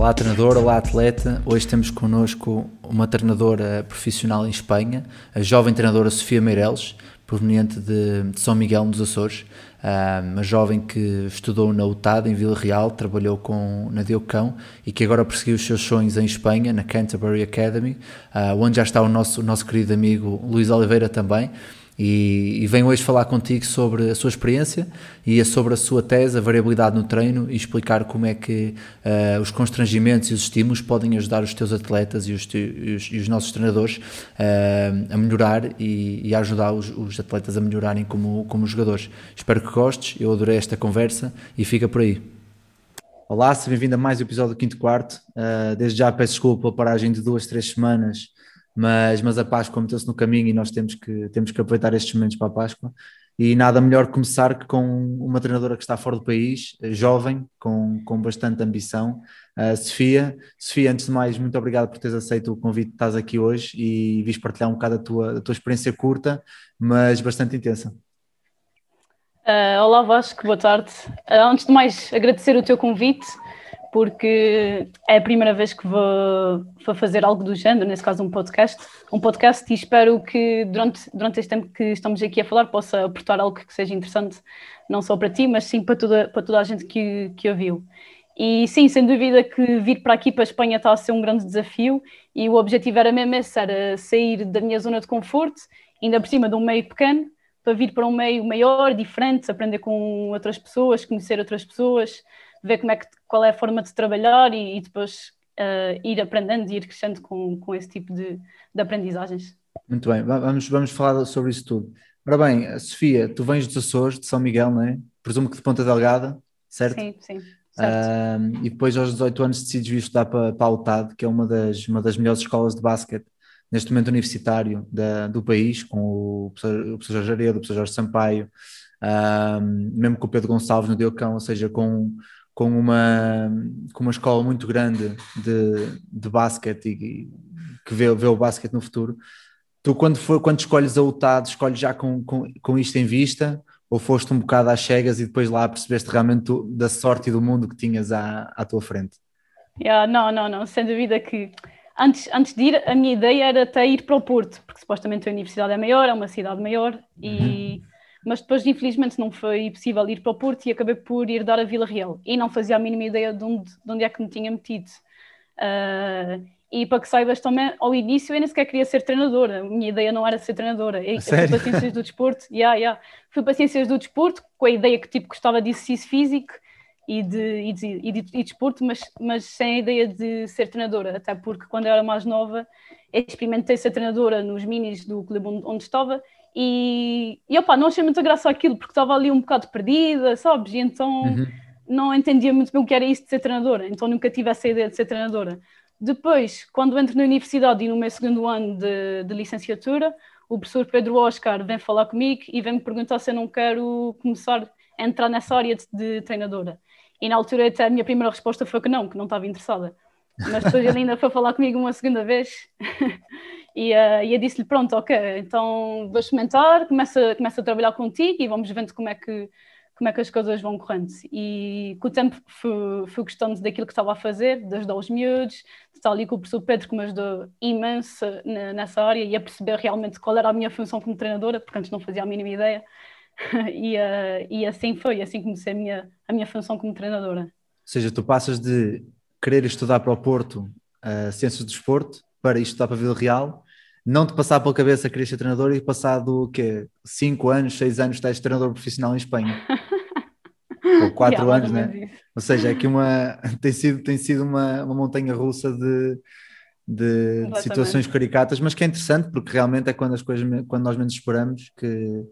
Olá treinador, olá atleta. Hoje temos connosco uma treinadora profissional em Espanha, a jovem treinadora Sofia Meireles, proveniente de, São Miguel nos Açores, uma jovem que estudou na UTAD em Vila Real, trabalhou com, na Deucão e que agora perseguiu os seus sonhos em Espanha, na Canterbury Academy, ah, onde já está o nosso, o nosso querido amigo Luís Oliveira também e, e venho hoje falar contigo sobre a sua experiência e sobre a sua tese, a variabilidade no treino e explicar como é que uh, os constrangimentos e os estímulos podem ajudar os teus atletas e os, e os, e os nossos treinadores uh, a melhorar e, e a ajudar os, os, atletas a melhorarem como, como jogadores. Espero que gostes, eu adorei esta conversa e fica por aí. Olá, seja bem-vindo a mais um episódio do Quinto Quarto. Uh, desde já peço desculpa pela paragem de duas, três semanas mas, mas a Páscoa meteu-se no caminho e nós temos que, temos que aproveitar estes momentos para a Páscoa. E nada melhor começar que com uma treinadora que está fora do país, jovem, com, com bastante ambição, a Sofia. Sofia, antes de mais, muito obrigado por teres aceito o convite estás aqui hoje e vis partilhar um bocado a tua, a tua experiência curta, mas bastante intensa. Uh, olá Vasco, boa tarde. Uh, antes de mais, agradecer o teu convite porque é a primeira vez que vou, vou, fazer algo do género, nesse caso um podcast, um podcast e espero que durante, durante este tempo que estamos aqui a falar possa aportar algo que seja interessante, não só para ti, mas sim para toda, para toda a gente que, que ouviu. E sim, sem dúvida que vir para aqui, para a Espanha, está a ser um grande desafio e o objetivo era mesmo esse, era sair da minha zona de conforto, ainda por cima de um meio pequeno, para vir para um meio maior, diferente, aprender com outras pessoas, conhecer outras pessoas, ver como é que, qual é a forma de trabalhar e, e depois uh, ir aprendendo e ir crescendo com, com esse tipo de, de aprendizagens. Muito bem, vamos, vamos falar sobre isso tudo. Ora bem, Sofia, tu vens dos Açores, de São Miguel, não é? Presumo que de Ponta Delgada, certo? Sim, sim. Uh, e depois aos 18 anos decides vir estudar para, para a UTAD, que é uma das, uma das melhores escolas de basquete neste momento universitário da, do país, com o professor, o professor Jorge Aredo, o professor Jorge Sampaio, uh, mesmo com o Pedro Gonçalves no Deucão, ou seja, com com uma, com uma escola muito grande de, de basquete e, que vê, vê o basquete no futuro. Tu, quando, for, quando escolhes a UTAD, escolhes já com, com, com isto em vista ou foste um bocado às cegas e depois lá percebeste realmente tu, da sorte e do mundo que tinhas à, à tua frente? Yeah, não, não, não, sem dúvida que antes, antes de ir, a minha ideia era até ir para o Porto, porque supostamente a universidade é maior, é uma cidade maior e uhum mas depois infelizmente não foi possível ir para o Porto e acabei por ir dar a Vila Real. E não fazia a mínima ideia de onde, de onde é que me tinha metido. Uh, e para que saibas também, ao início eu nem sequer queria ser treinadora, a minha ideia não era ser treinadora, eu, fui para Ciências do Desporto, yeah, yeah. fui para Ciências do Desporto com a ideia que tipo gostava de exercício físico e de, e de, e de, e de desporto, mas, mas sem a ideia de ser treinadora, até porque quando eu era mais nova experimentei ser treinadora nos minis do clube onde, onde estava e, e opa, não achei muita graça aquilo, porque estava ali um bocado perdida, sabes? E então uhum. não entendia muito bem o que era isso de ser treinadora, então nunca tive essa ideia de ser treinadora. Depois, quando entro na universidade e no meu segundo ano de, de licenciatura, o professor Pedro Oscar vem falar comigo e vem me perguntar se eu não quero começar a entrar nessa área de, de treinadora. E na altura até a minha primeira resposta foi que não, que não estava interessada. Mas depois ele ainda foi falar comigo uma segunda vez e, uh, e eu disse-lhe: Pronto, ok, então vou experimentar, começa, a trabalhar contigo e vamos vendo como é que, como é que as coisas vão correndo. E com o tempo fui, fui gostando daquilo que estava a fazer, de ajudar os miúdos, de estar ali com o professor Pedro, que me ajudou imenso nessa área e a perceber realmente qual era a minha função como treinadora, porque antes não fazia a mínima ideia. e, uh, e assim foi, assim comecei a minha, a minha função como treinadora. Ou seja, tu passas de querer estudar para o Porto uh, Ciências do Desporto para estudar para Vila Real, não te passar pela cabeça querer ser treinador e passado o quê? 5 anos, 6 anos estás treinador profissional em Espanha. Ou 4 yeah, anos, né? Ou seja, é que uma, tem sido, tem sido uma, uma montanha russa de, de, de, situações caricatas, mas que é interessante porque realmente é quando as coisas, quando nós menos esperamos que,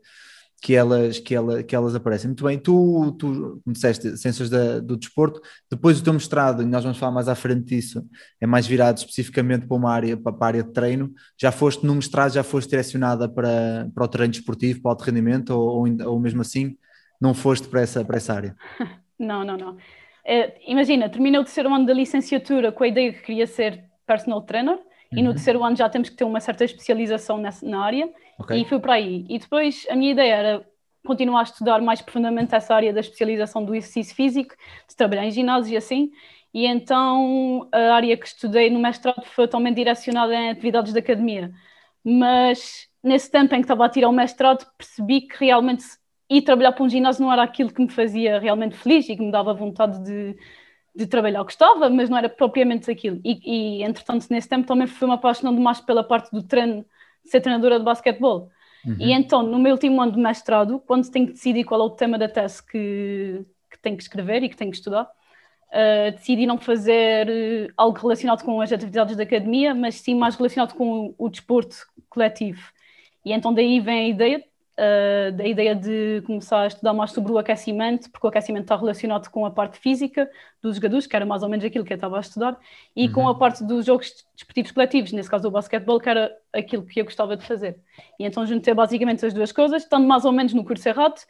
que elas, que, ela, que elas aparecem. Muito bem, tu, tu como disseste, Ciências da, do Desporto, depois o teu mestrado, e nós vamos falar mais à frente disso, é mais virado especificamente para uma área, para a área de treino. Já foste no mestrado, já foste direcionada para, para o treino desportivo, para o alto rendimento, ou, ou, ou mesmo assim não foste para essa, para essa área? Não, não, não. É, imagina, terminei o terceiro ano da licenciatura com a ideia que queria ser personal trainer, uhum. e no uhum. terceiro ano já temos que ter uma certa especialização nessa, na área, okay. e fui para aí. E depois a minha ideia era continuar a estudar mais profundamente essa área da especialização do exercício físico, de trabalhar em ginásio e assim, e então a área que estudei no mestrado foi totalmente direcionada em atividades de academia. Mas nesse tempo em que estava a tirar o mestrado, percebi que realmente ir trabalhar para um ginásio não era aquilo que me fazia realmente feliz e que me dava vontade de, de trabalhar. Gostava, mas não era propriamente aquilo. E, e, entretanto, nesse tempo também fui me apaixonando mais pela parte do treino, ser treinadora de basquetebol. Uhum. E então, no meu último ano de mestrado, quando tenho que decidir qual é o tema da tese que, que tenho que escrever e que tenho que estudar, uh, decidi não fazer uh, algo relacionado com as atividades da academia, mas sim mais relacionado com o, o desporto coletivo. E então daí vem a ideia uh, da ideia de começar a estudar mais sobre o aquecimento, porque o aquecimento está relacionado com a parte física dos jogadores, que era mais ou menos aquilo que eu estava a estudar, e uhum. com a parte dos jogos desportivos coletivos, nesse caso o basquetebol, que era aquilo que eu gostava de fazer. E então juntei basicamente as duas coisas, estando mais ou menos no curso errado,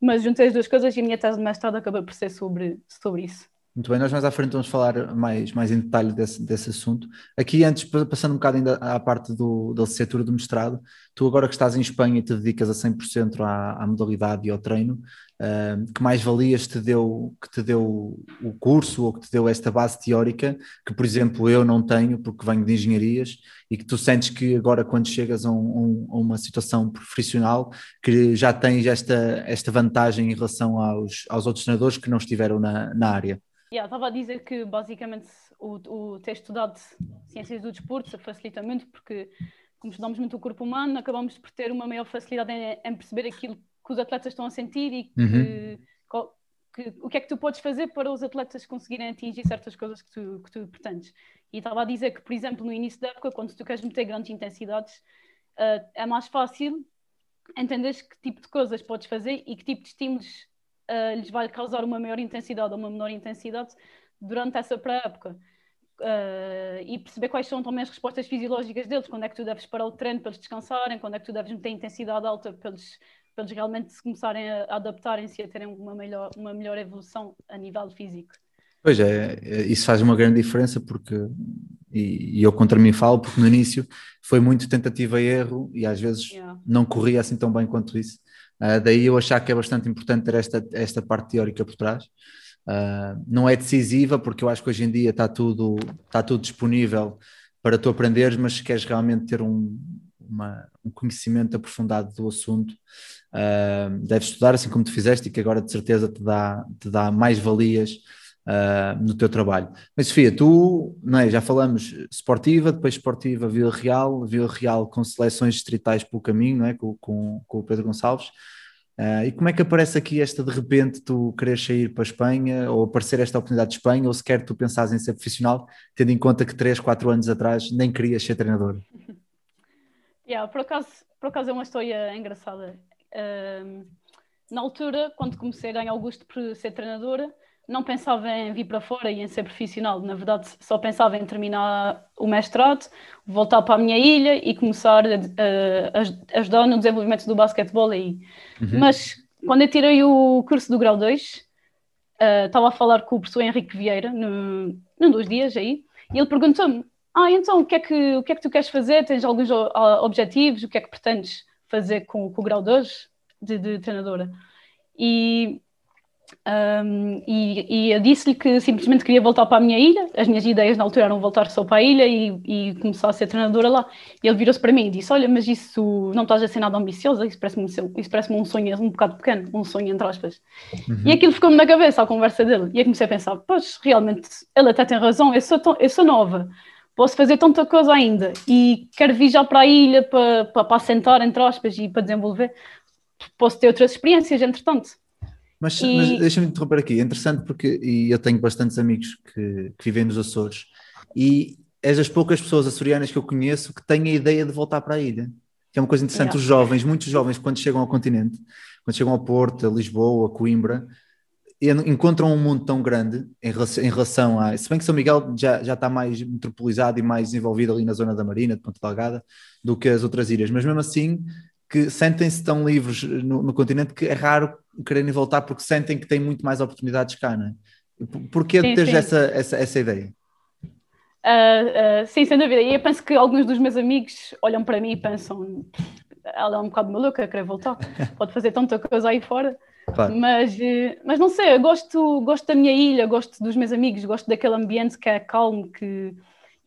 mas juntei as duas coisas e a minha tese de mestrado acabou por ser sobre, sobre isso. Muito bem, nós mais à frente vamos falar mais, mais em detalhe desse, desse assunto. Aqui, antes, passando um bocado ainda à parte do, da licenciatura do mestrado, tu agora que estás em Espanha e te dedicas a 100% à, à modalidade e ao treino, uh, que mais valias te deu, que te deu o curso ou que te deu esta base teórica, que por exemplo eu não tenho porque venho de engenharias e que tu sentes que agora quando chegas a, um, a uma situação profissional que já tens esta, esta vantagem em relação aos, aos outros treinadores que não estiveram na, na área? Yeah, estava a dizer que basicamente o, o ter estudado ciências do desporto facilita muito porque como estudamos muito o corpo humano, acabamos por ter uma maior facilidade em, em perceber aquilo que os atletas estão a sentir e que, uhum. que, o que é que tu podes fazer para os atletas conseguirem atingir certas coisas que tu, que tu pretendes. E estava a dizer que, por exemplo, no início da época, quando tu queres meter grandes intensidades, uh, é mais fácil entender que tipo de coisas podes fazer e que tipo de estímulos uh, lhes vai causar uma maior intensidade ou uma menor intensidade durante essa pré-época. Uh, e perceber quais são também as respostas fisiológicas deles, quando é que tu deves parar o treino para eles descansarem, quando é que tu deves meter intensidade alta para eles, para eles realmente começarem a, adaptarem-se e a terem uma melhor, uma melhor evolução a nível físico. Pois é, é, isso faz uma grande diferença porque, e, e, eu contra mim falo, porque no início foi muito tentativa e erro e às vezes yeah. não corria assim tão bem quanto isso. Uh, daí eu achar que é bastante importante ter esta, esta parte teórica por trás. Uh, não é decisiva, porque eu acho que hoje em dia está tudo, está tudo disponível para tu aprenderes, mas se queres realmente ter um, uma, um conhecimento aprofundado do assunto, uh, deves estudar assim como tu fizeste e que agora de certeza te dá, te dá mais valias uh, no teu trabalho. Mas Sofia, tu não é, já falamos esportiva, depois esportiva Vila Real, Vila Real com seleções distritais pelo caminho, não é? com, com, com o Pedro Gonçalves. Uh, e como é que aparece aqui esta de repente tu queres sair para a Espanha ou aparecer esta oportunidade de Espanha ou sequer tu pensas em ser profissional, tendo em conta que 3, 4 anos atrás nem querias ser treinador? Yeah, por, acaso, por acaso é uma história engraçada. Uh, na altura, quando comecei a ganhar o gosto por ser treinadora, não pensava em vir para fora e em ser profissional. Na verdade, só pensava em terminar o mestrado, voltar para a minha ilha e começar a, a, a ajudar no desenvolvimento do basquetebol aí. Uhum. Mas quando eu tirei o curso do grau 2, uh, estava a falar com o professor Henrique Vieira, no, num dos dias aí, e ele perguntou-me: Ah, então o que, é que, o que é que tu queres fazer? Tens alguns objetivos? O que é que pretendes fazer com, com o grau 2 de, de treinadora? E um, e, e, eu disse-lhe que simplesmente queria voltar para a minha ilha. As minhas ideias na altura eram voltar só para a ilha e, e começar a ser treinadora lá. E ele virou-se para mim e disse: Olha, mas isso não estás a ser nada ambiciosa, isso parece-me um, parece um sonho um bocado pequeno, um sonho entre aspas. Uhum. E aquilo ficou-me na cabeça, a conversa dele. E eu comecei a pensar: Pois, realmente, ele até tem razão, eu sou, tão, eu sou nova, posso fazer tanta coisa ainda e quero vir já para a ilha para, para, para assentar, entre aspas, e para desenvolver. Posso ter outras experiências, entretanto. Mas, e... mas deixa-me interromper aqui, é interessante porque e eu tenho bastantes amigos que, que, vivem nos Açores e és das poucas pessoas açorianas que eu conheço que têm a ideia de voltar para a ilha. que é uma coisa interessante. Yeah. Os jovens, muitos jovens, quando chegam ao continente, quando chegam ao Porto, a Lisboa, a Coimbra, en- encontram um mundo tão grande em relação, em relação a. Se bem que São Miguel já, já está mais metropolizado e mais desenvolvido ali na zona da Marina, de Ponta Delgada, do que as outras ilhas, mas mesmo assim que sentem-se tão livres no, no continente que é raro quererem voltar porque sentem que têm muito mais oportunidades cá, não é? Por- Porquê Sim, teres sim. essa, essa, essa ideia? Ah, ah, sim, sem dúvida. E eu penso que alguns dos meus amigos olham para mim e pensam: ela é um bocado maluca, quer voltar, pode fazer tanta coisa aí fora. Claro. Mas, eh, mas não sei, eu gosto, gosto da minha ilha, gosto dos meus amigos, gosto daquele ambiente que é calmo que,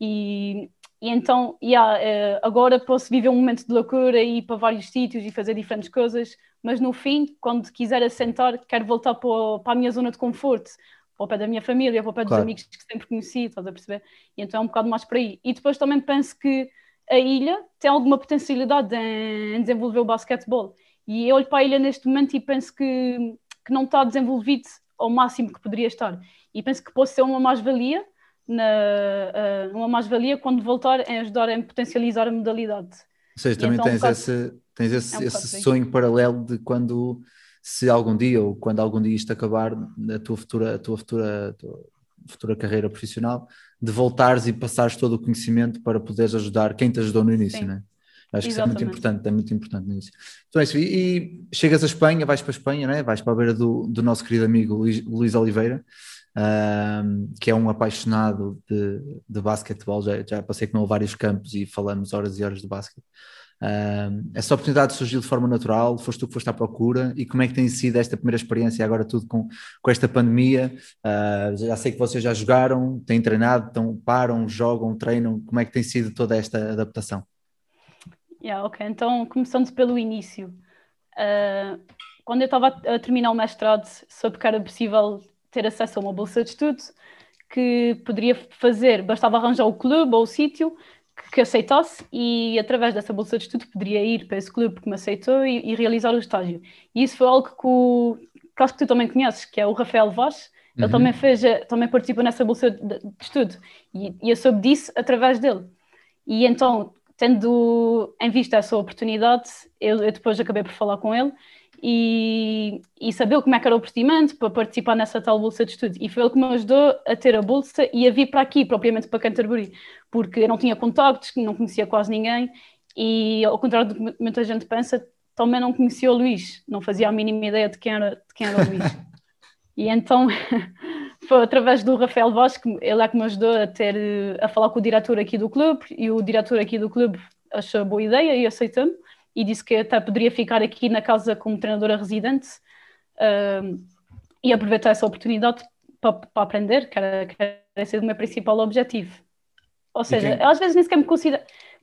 e, e então yeah, eh, agora posso viver um momento de loucura e ir para vários sítios e fazer diferentes coisas, mas no fim, quando quiser assentar, quero voltar para, para a minha zona de conforto, para o pé da minha família, para o pé dos Claro. amigos que sempre conheci, estás a perceber? E então é um bocado mais por aí. E depois também penso que a ilha tem alguma potencialidade em, em desenvolver o basquetebol. E eu olho para a ilha neste momento e penso que, que não está desenvolvido ao máximo que poderia estar. E penso que pode ser uma mais-valia, na, ah, uma mais-valia quando voltar em ajudar em potencializar a modalidade. Ou seja, E também então, um tens, bocado- esse, tens esse, é um esse sonho paralelo de quando, se algum dia ou quando algum dia isto acabar, a tua futura, a tua futura, a tua futura carreira profissional, de voltares e passares todo o conhecimento para poderes ajudar quem te ajudou no início, Sim. não é? Acho que isso é muito importante, é muito importante nisso. Então é isso. E, e chegas a Espanha, vais para a Espanha, não é? vais para a beira do, do nosso querido amigo Luís, Luís Oliveira, ahm, que é um apaixonado de, de basquetebol, já, já passei com ele vários campos e falamos horas e horas de basquete. Ahm, essa oportunidade surgiu de forma natural, foste tu que foste à procura e como é que tem sido esta primeira experiência agora tudo com, com esta pandemia? Ah, já sei que vocês já jogaram, têm treinado, estão, param, jogam, treinam, como é que tem sido toda esta adaptação? Yeah, ok, então começando pelo início. Ah, quando eu estava a terminar o mestrado, soube que era possível ter acesso a uma bolsa de estudo que poderia fazer, bastava arranjar o clube ou o sítio que, aceitasse e através dessa bolsa de estudo poderia ir para esse clube que me aceitou e, e realizar o estágio. E isso foi algo que, o, que acho que tu também conheces, que é o Rafael Vaz. Ele Uhum. também fez, também participou nessa bolsa de, de estudo e, e eu soube disso através dele. E então, tendo em vista essa oportunidade, eu, eu depois acabei por falar com ele e, e saber como é que era o procedimento para participar nessa tal bolsa de estudo. E foi ele que me ajudou a ter a bolsa e a vir para aqui, propriamente para Canterbury, porque eu não tinha contactos, não conhecia quase ninguém. E, ao contrário do que muita gente pensa, também não conhecia o Luís, não fazia a mínima ideia de quem era, de quem era o Luís. E então foi através do Rafael Vaz que ele é que me ajudou a ter a falar com o diretor aqui do clube. E o diretor aqui do clube achou boa ideia e aceitou-me e disse que até poderia ficar aqui na casa como treinadora residente e aproveitar essa oportunidade para, para aprender, que era, que era esse o meu principal objetivo. Ou seja, quem- às vezes nem sequer me considero,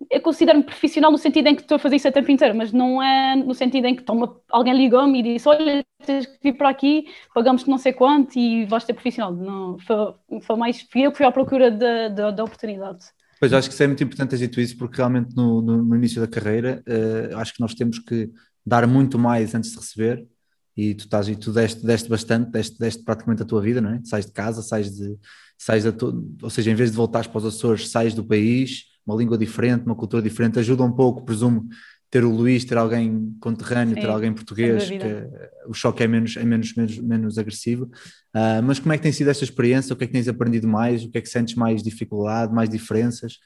eu considero-me profissional no sentido em que estou a fazer isso o tempo inteiro, mas não é no sentido em que toma, alguém ligou-me e disse: Olha, tens que vir para aqui, pagamos-te não sei quanto e vais ser profissional. Não, foi, foi mais, fui eu que fui à procura da oportunidade. Pois acho que isso é muito importante teres dito isso, porque realmente no, no- no início da carreira eh, acho que nós temos que dar muito mais antes de receber, e tu, estás, e tu deste, deste bastante, deste, deste praticamente a tua vida, não é? Sais de casa, sais de. Sais da tu, ou seja, em vez de voltares para os Açores, sais do país, uma língua diferente, uma cultura diferente, ajuda um pouco, presumo, ter o Luís, ter alguém conterrâneo, Sim, ter alguém português, que o choque é menos, é menos, menos, menos agressivo. Ah, mas como é que tem sido esta experiência? O que é que tens aprendido mais? O que é que sentes mais dificuldade, mais diferenças?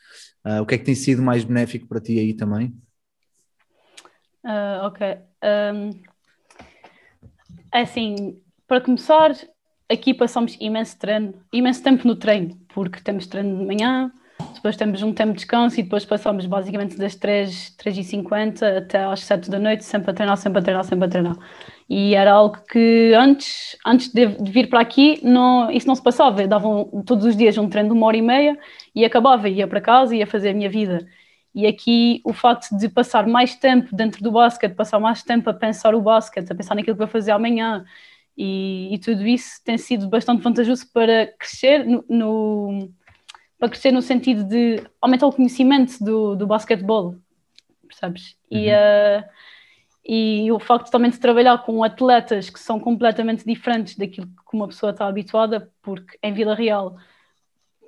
Ah, o que é que tem sido mais benéfico para ti aí também? Ah, ok. Ahm, é assim, para começar, aqui passamos imenso treino, imenso tempo no treino, porque temos treino de manhã, depois temos um tempo de descanso e depois passamos basicamente das 3, 3h50 até às 7 da noite, sempre a treinar, sempre a treinar, sempre a treinar. E era algo que antes, antes de, vir para aqui, não, isso não se passava. Eu dava um- todos os dias um treino de uma hora e meia e acabava, ia para casa e ia fazer a minha vida. E aqui o facto de passar mais tempo dentro do basquete, passar mais tempo a pensar o basquete, a pensar naquilo que vou fazer amanhã e, e tudo isso tem sido bastante vantajoso para crescer no, no- para crescer no sentido de aumentar o conhecimento do, do basquetebol, percebes? E, Uhum. eh, e o facto também de trabalhar com atletas que são completamente diferentes daquilo que uma pessoa está habituada, porque em Vila Real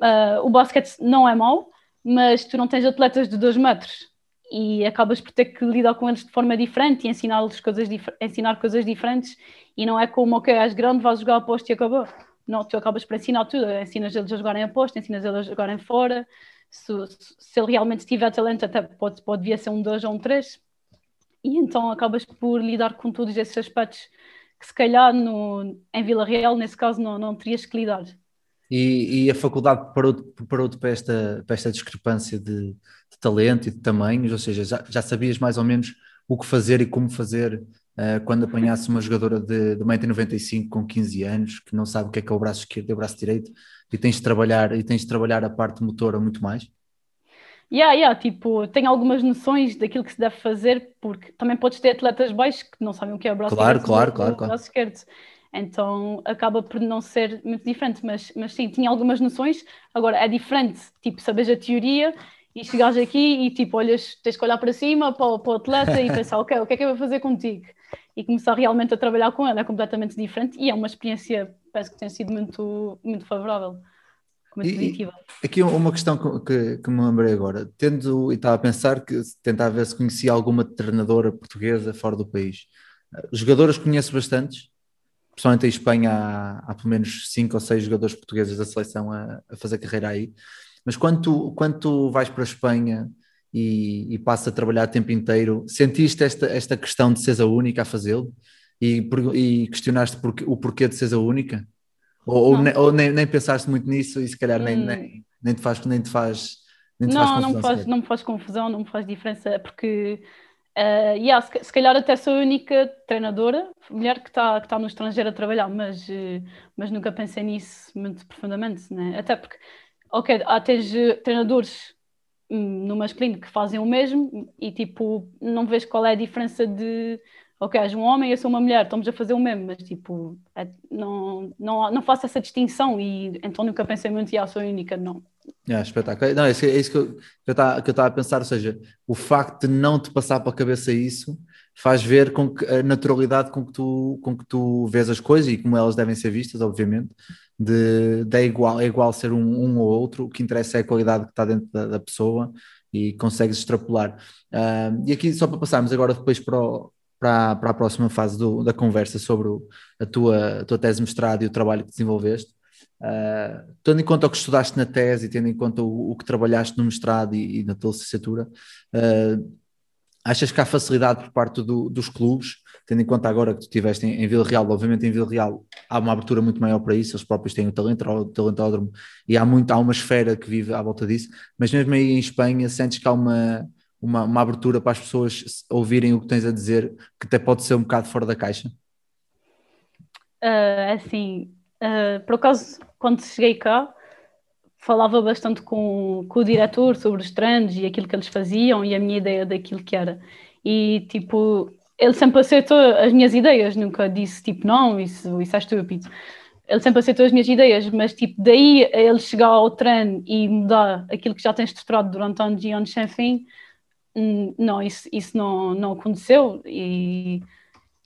eh, o basquete não é mau, mas tu não tens atletas de 2 metros e acabas por ter que lidar com eles de forma diferente e ensinar-lhes coisas, ensinar coisas diferentes e não é como, ok, és grande, vais jogar aposto e acabou. Não, tu acabas por ensinar tudo, ensinas eles a jogarem aposto, ensinas eles a jogarem fora, se, se ele realmente tiver talento até pode, pode vir a ser um 2 ou um 3 e então acabas por lidar com todos esses aspectos que se calhar no, em Vila Real, nesse caso, não, não terias que lidar. E, e a faculdade preparou-te preparou para, esta, para esta discrepância de, de, talento e de tamanhos, ou seja, já, já sabias mais ou menos o que fazer e como fazer uh, quando apanhasse uma jogadora de, de 1,95m com 15 anos, que não sabe o que é que é o braço esquerdo e o braço direito, e tens de trabalhar, e tens de trabalhar a parte motora muito mais? Yeah, yeah, tipo, tenho algumas noções daquilo que se deve fazer, porque também podes ter atletas baixos que não sabem o que é o braço claro, direito claro, o claro, braço claro. esquerdo. Então acaba por não ser muito diferente, mas, mas sim, tinha algumas noções. Agora é diferente, tipo, sabes a teoria e chegares aqui e tipo, olhas, tens que olhar para cima para o, para o atleta e pensar, ok, o que é que eu vou fazer contigo? E começar realmente a trabalhar com ele é completamente diferente e é uma experiência, penso que tem sido muito, muito favorável. Muito E- positiva. Aqui uma questão que, que, me lembrei agora, tendo, e estava a pensar que tentar ver se conhecia alguma treinadora portuguesa fora do país. Eh, Jogadoras conheço bastantes, principalmente em Espanha há, há pelo menos cinco ou seis jogadores portugueses da seleção a, a fazer carreira aí. Mas quando tu, quando tu vais para a Espanha e, e passas a trabalhar o tempo inteiro, sentiste esta, esta questão de seres a única a fazê-lo? E, e questionaste o porquê de seres a única? Ou, ou, Não. ne- ou nem, nem pensaste muito nisso e se calhar nem, Hum. nem, nem te faz, nem te faz, Não, não confusão me, faz, não me faz confusão, não me faz diferença, porque eh, yeah, se, se calhar até sou a única treinadora mulher que está que tá no estrangeiro a trabalhar, mas, eh, mas nunca pensei nisso muito profundamente, né? Até porque, ok, há tens eh, treinadores hum, no masculino que fazem o mesmo e tipo, não vejo qual é a diferença de ok, és um homem eu sou uma mulher, estamos a fazer o mesmo, mas tipo, é- não, não, não faço essa distinção e então nunca pensei muito, e ah, sou única, não. Yeah, espetáculo. Não, é isso, é que que eu estava que eu estava a pensar, ou seja, o facto de não te passar para a cabeça isso faz ver com que a naturalidade com que tu, com que tu vês as coisas e como elas devem ser vistas, obviamente, de, de é, igual, é igual ser um, um ou outro, o que interessa é a qualidade que está dentro da, da pessoa e consegues extrapolar. Ah, e aqui, só para passarmos agora depois para, o- para, para a próxima fase do- da conversa sobre o- a, tua, a tua tese de mestrado e o trabalho que desenvolveste. Uh, tendo em conta o que estudaste na tese e tendo em conta o, o que trabalhaste no mestrado e, e na tua licenciatura, uh, achas que há facilidade por parte do- dos clubes, tendo em conta agora que tu estiveste em, em Vila Real, obviamente em Vila Real há uma abertura muito maior para isso, eles próprios têm o talento, o talentódromo e há, muito, há uma esfera que vive à volta disso, mas mesmo aí em Espanha sentes que há uma, uma, uma abertura para as pessoas ouvirem o que tens a dizer, que até pode ser um bocado fora da caixa? Ah, assim, ah, por acaso, quando cheguei cá, falava bastante com, com o diretor sobre os treinos e aquilo que eles faziam e a minha ideia daquilo que era. E, tipo, ele sempre aceitou as minhas ideias, nunca disse, tipo, não, isso, isso é estúpido. Ele sempre aceitou as minhas ideias, mas, tipo, daí ele chegar ao treino e mudar aquilo que já tem estruturado durante anos e anos sem fim, hum, não, isso, isso não, não aconteceu e,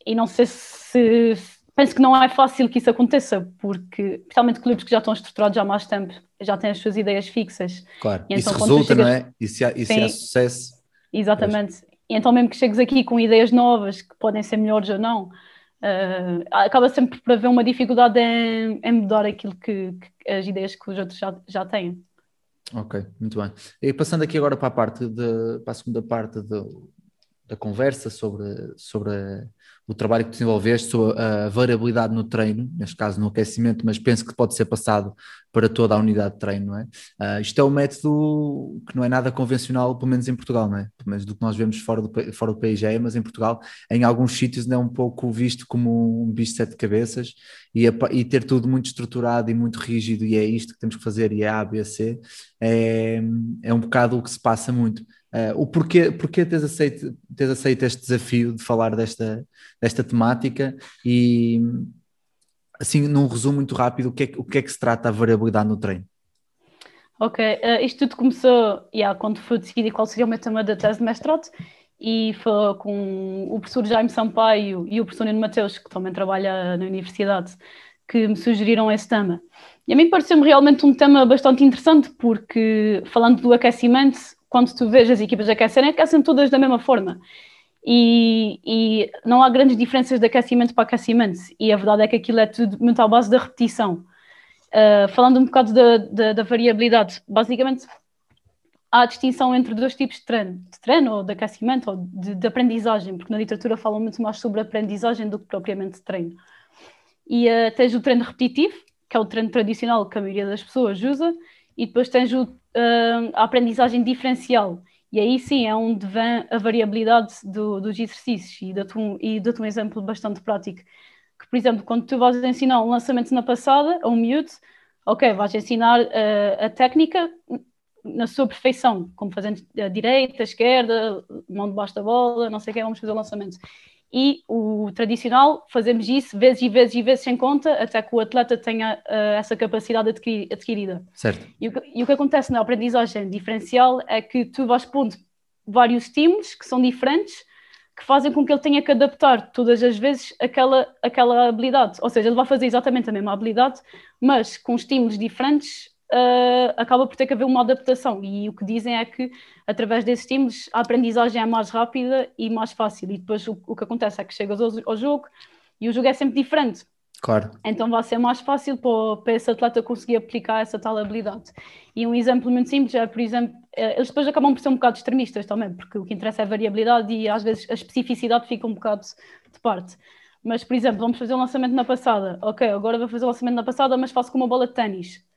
e não sei se penso que não é fácil que isso aconteça, porque, especialmente clubes que já estão estruturados há mais tempo, já têm as suas ideias fixas. Claro, E isso então, tu resulta, não chegas- é? E se há, e se há sucesso, Exatamente. E então, mesmo que chegues aqui com ideias novas, que podem ser melhores ou não, eh, acaba sempre por haver uma dificuldade em, em mudar aquilo que, que- as ideias que os outros já, já têm. Ok, muito bem. E passando aqui agora para a parte de, para a segunda parte do- da conversa sobre, sobre o trabalho que desenvolveste, a variabilidade no treino, neste caso no aquecimento, mas penso que pode ser passado para toda a unidade de treino, não é? Ah, isto é um método que não é nada convencional, pelo menos em Portugal, não é? Pelo menos do que nós vemos fora do, fora do país já é, mas em Portugal, em alguns sítios ainda é um pouco visto como um bicho de sete cabeças e, a e ter tudo muito estruturado e muito rígido e é isto que temos que fazer e é A, B, C, é, é um bocado o que se passa muito. Uh, o porquê, porquê teres, aceito, teres aceito este desafio de falar desta, desta temática e assim num resumo muito rápido o que é, o que, é que se trata a variabilidade no treino? Ok, eh, isto tudo começou yeah, quando fui decidir qual seria o meu tema da tese de mestrado e foi com o professor Jaime Sampaio e o professor Nuno Mateus, que também trabalha na universidade, que me sugeriram esse tema. E a mim pareceu-me realmente um tema bastante interessante, porque falando do aquecimento, quando tu vês as equipas aquecerem, aquecem todas da mesma forma. E, e, não há grandes diferenças de aquecimento para aquecimento. E a verdade é que aquilo é tudo muito à base da repetição. Uh, falando um bocado da, da, da, variabilidade, basicamente há a distinção entre dois tipos de treino, de treino ou de aquecimento ou de, de aprendizagem, porque na literatura falam muito mais sobre aprendizagem do que propriamente treino. E uh, tens o treino repetitivo, que é o treino tradicional que a maioria das pessoas usa, e depois tens o, uh, a aprendizagem diferencial. E aí sim é onde vem a variabilidade do, dos exercícios. E dou-te um, dou um exemplo bastante prático. Que, por exemplo, quando tu vais ensinar um lançamento na passada, a um miúdo, ok, vais ensinar uh, a técnica na sua perfeição, como fazendo a direita, a esquerda, mão debaixo da bola, não sei o que, vamos fazer o lançamento e o tradicional fazemos isso vezes e vezes e vezes sem conta até que o atleta tenha uh, essa capacidade adquirida. Certo. E o, que, e o que acontece na aprendizagem diferencial é que tu vais pondo vários estímulos que são diferentes que fazem com que ele tenha que adaptar todas as vezes aquela, aquela habilidade. Ou seja, ele vai fazer exatamente a mesma habilidade, mas com estímulos diferentes uh, acaba por ter que haver uma adaptação. E o que dizem é que, através desses estímulos, a aprendizagem é mais rápida e mais fácil. E depois o, o que acontece é que chegas ao, ao, jogo e o jogo é sempre diferente. Claro. Então vai ser mais fácil para, para esse atleta conseguir aplicar essa tal habilidade. E um exemplo muito simples é, por exemplo, eh, eles depois acabam por ser um bocado extremistas também, porque o que interessa é a variabilidade e às vezes a especificidade fica um bocado de parte. Mas, por exemplo, vamos fazer um lançamento na passada. Ok, agora vou fazer o um lançamento na passada, mas faço com uma bola de ténis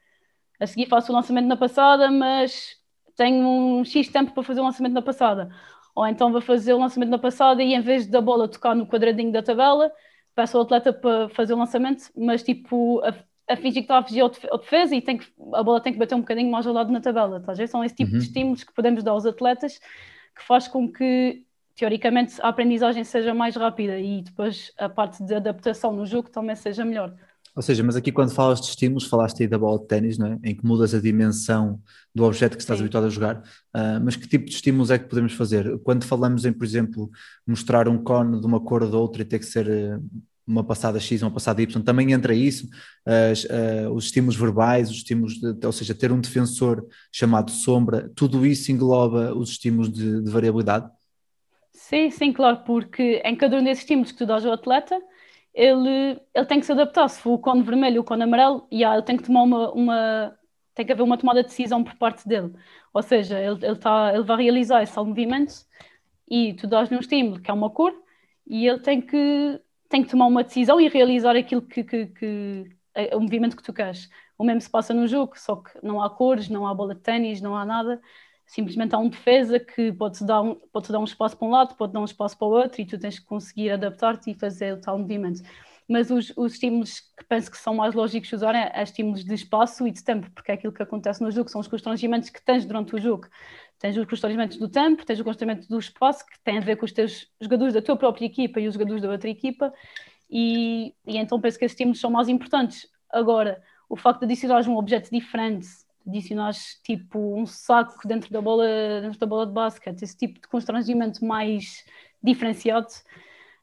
a seguir faço o lançamento na passada, mas tenho um X tempo para fazer o lançamento na passada. Ou então vou fazer o lançamento na passada e em vez da bola tocar no quadradinho da tabela, peço ao atleta para fazer o lançamento, mas tipo a, a fingir que está a fugir ao defesa e tem que, a bola tem que bater um bocadinho mais ao lado na tabela. Tá? São esse tipo uhum. de estímulos que podemos dar aos atletas que faz com que teoricamente a aprendizagem seja mais rápida e depois a parte de adaptação no jogo também seja melhor. Ou seja, mas aqui quando falas de estímulos, falaste aí da bola de ténis, não é? Em que mudas a dimensão do objeto que estás Sim. habituado a jogar, uh, mas que tipo de estímulos é que podemos fazer? Quando falamos em, por exemplo, mostrar um cone de uma cor ou de outra e ter que ser uh, uma passada X, uma passada Y, também entra isso, uh, os estímulos verbais, os estímulos, de, ou seja, ter um defensor chamado sombra, tudo isso engloba os estímulos de, de variabilidade? Sim, sim, claro, porque em cada um desses estímulos que tu dás ao atleta, ele, ele tem que se adaptar. Se for o cone vermelho ou o cone amarelo, yeah, ele tem que tomar uma, uma, tem que haver uma tomada de decisão por parte dele. Ou seja, ele, ele, tá, ele vai realizar esse movimento e tu dás-lhe um estímulo, que é uma cor, e ele tem que, tem que tomar uma decisão e realizar aquilo que, que, que é, o movimento que tu queres. O mesmo se passa no jogo, só que não há cores, não há bola de ténis, não há nada simplesmente há um defesa que pode-te dar, um, pode dar um espaço para um lado, pode dar um espaço para o outro e tu tens que conseguir adaptar-te e fazer o tal movimento. Mas os, os estímulos que penso que são mais lógicos de usar é, é, estímulos de espaço e de tempo, porque é aquilo que acontece no jogo, são os constrangimentos que tens durante o jogo. Tens os constrangimentos do tempo, tens o constrangimento do espaço, que tem a ver com os teus jogadores da tua própria equipa e os jogadores da outra equipa, e, e então penso que esses estímulos são mais importantes. Agora, o facto de adicionar um objeto diferente adicionares tipo um saco dentro da bola, dentro da bola de basquete, esse tipo de constrangimento mais diferenciado.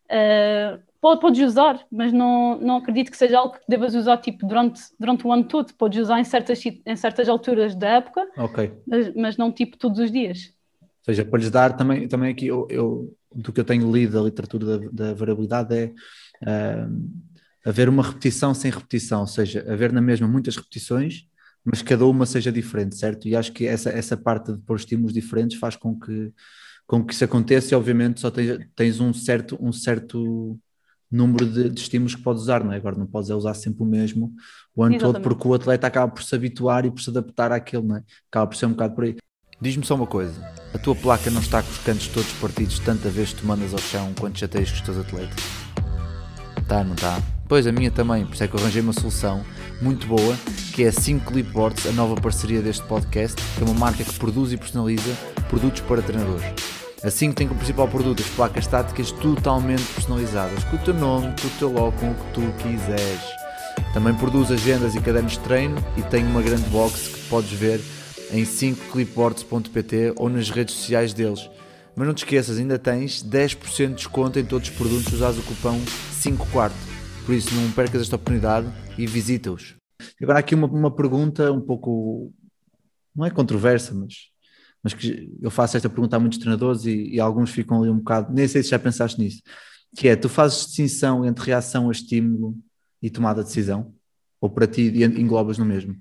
Uh, pode, podes usar, mas não, não acredito que seja algo que devas usar tipo, durante, durante o ano todo. Podes usar em certas, em certas alturas da época, okay. mas, mas não tipo todos os dias. Ou seja, podes dar também, também aqui, eu, eu, do que eu tenho lido da literatura da, da variabilidade é uh, haver uma repetição sem repetição, ou seja, haver na mesma muitas repetições mas cada uma seja diferente, certo? E acho que essa, essa parte de pôr estímulos diferentes faz com que, com que isso aconteça e obviamente só tens, tens um certo, um certo número de, de, estímulos que podes usar, não é? Agora não podes é usar sempre o mesmo o ano Exatamente. todo porque o atleta acaba por se habituar e por se adaptar àquilo, não é? Acaba por ser um bocado por aí. Diz-me só uma coisa, a tua placa não está com os cantos todos partidos tanta vez que tu mandas ao chão quando chateias com os teus atletas? Tá, não está? Pois a minha também, por isso é que eu arranjei uma solução muito boa, que é a 5 Clipboards, a nova parceria deste podcast, que é uma marca que produz e personaliza produtos para treinadores. A 5 tem como principal produto as placas estáticas totalmente personalizadas, com o teu nome, com o teu logo, com o que tu quiseres. Também produz agendas e cadernos de treino e tem uma grande box que podes ver em 5clipboards.pt ou nas redes sociais deles. Mas não te esqueças, ainda tens 10% de desconto em todos os produtos usares o cupom 5 quarto. Por isso, não percas esta oportunidade e visita-os. Agora, aqui uma, uma pergunta um pouco, não é controversa, mas mas que eu faço esta pergunta a muitos treinadores e, e alguns ficam ali um bocado, nem sei se já pensaste nisso, que é, tu fazes distinção entre reação a estímulo e tomada de decisão? Ou para ti englobas no mesmo?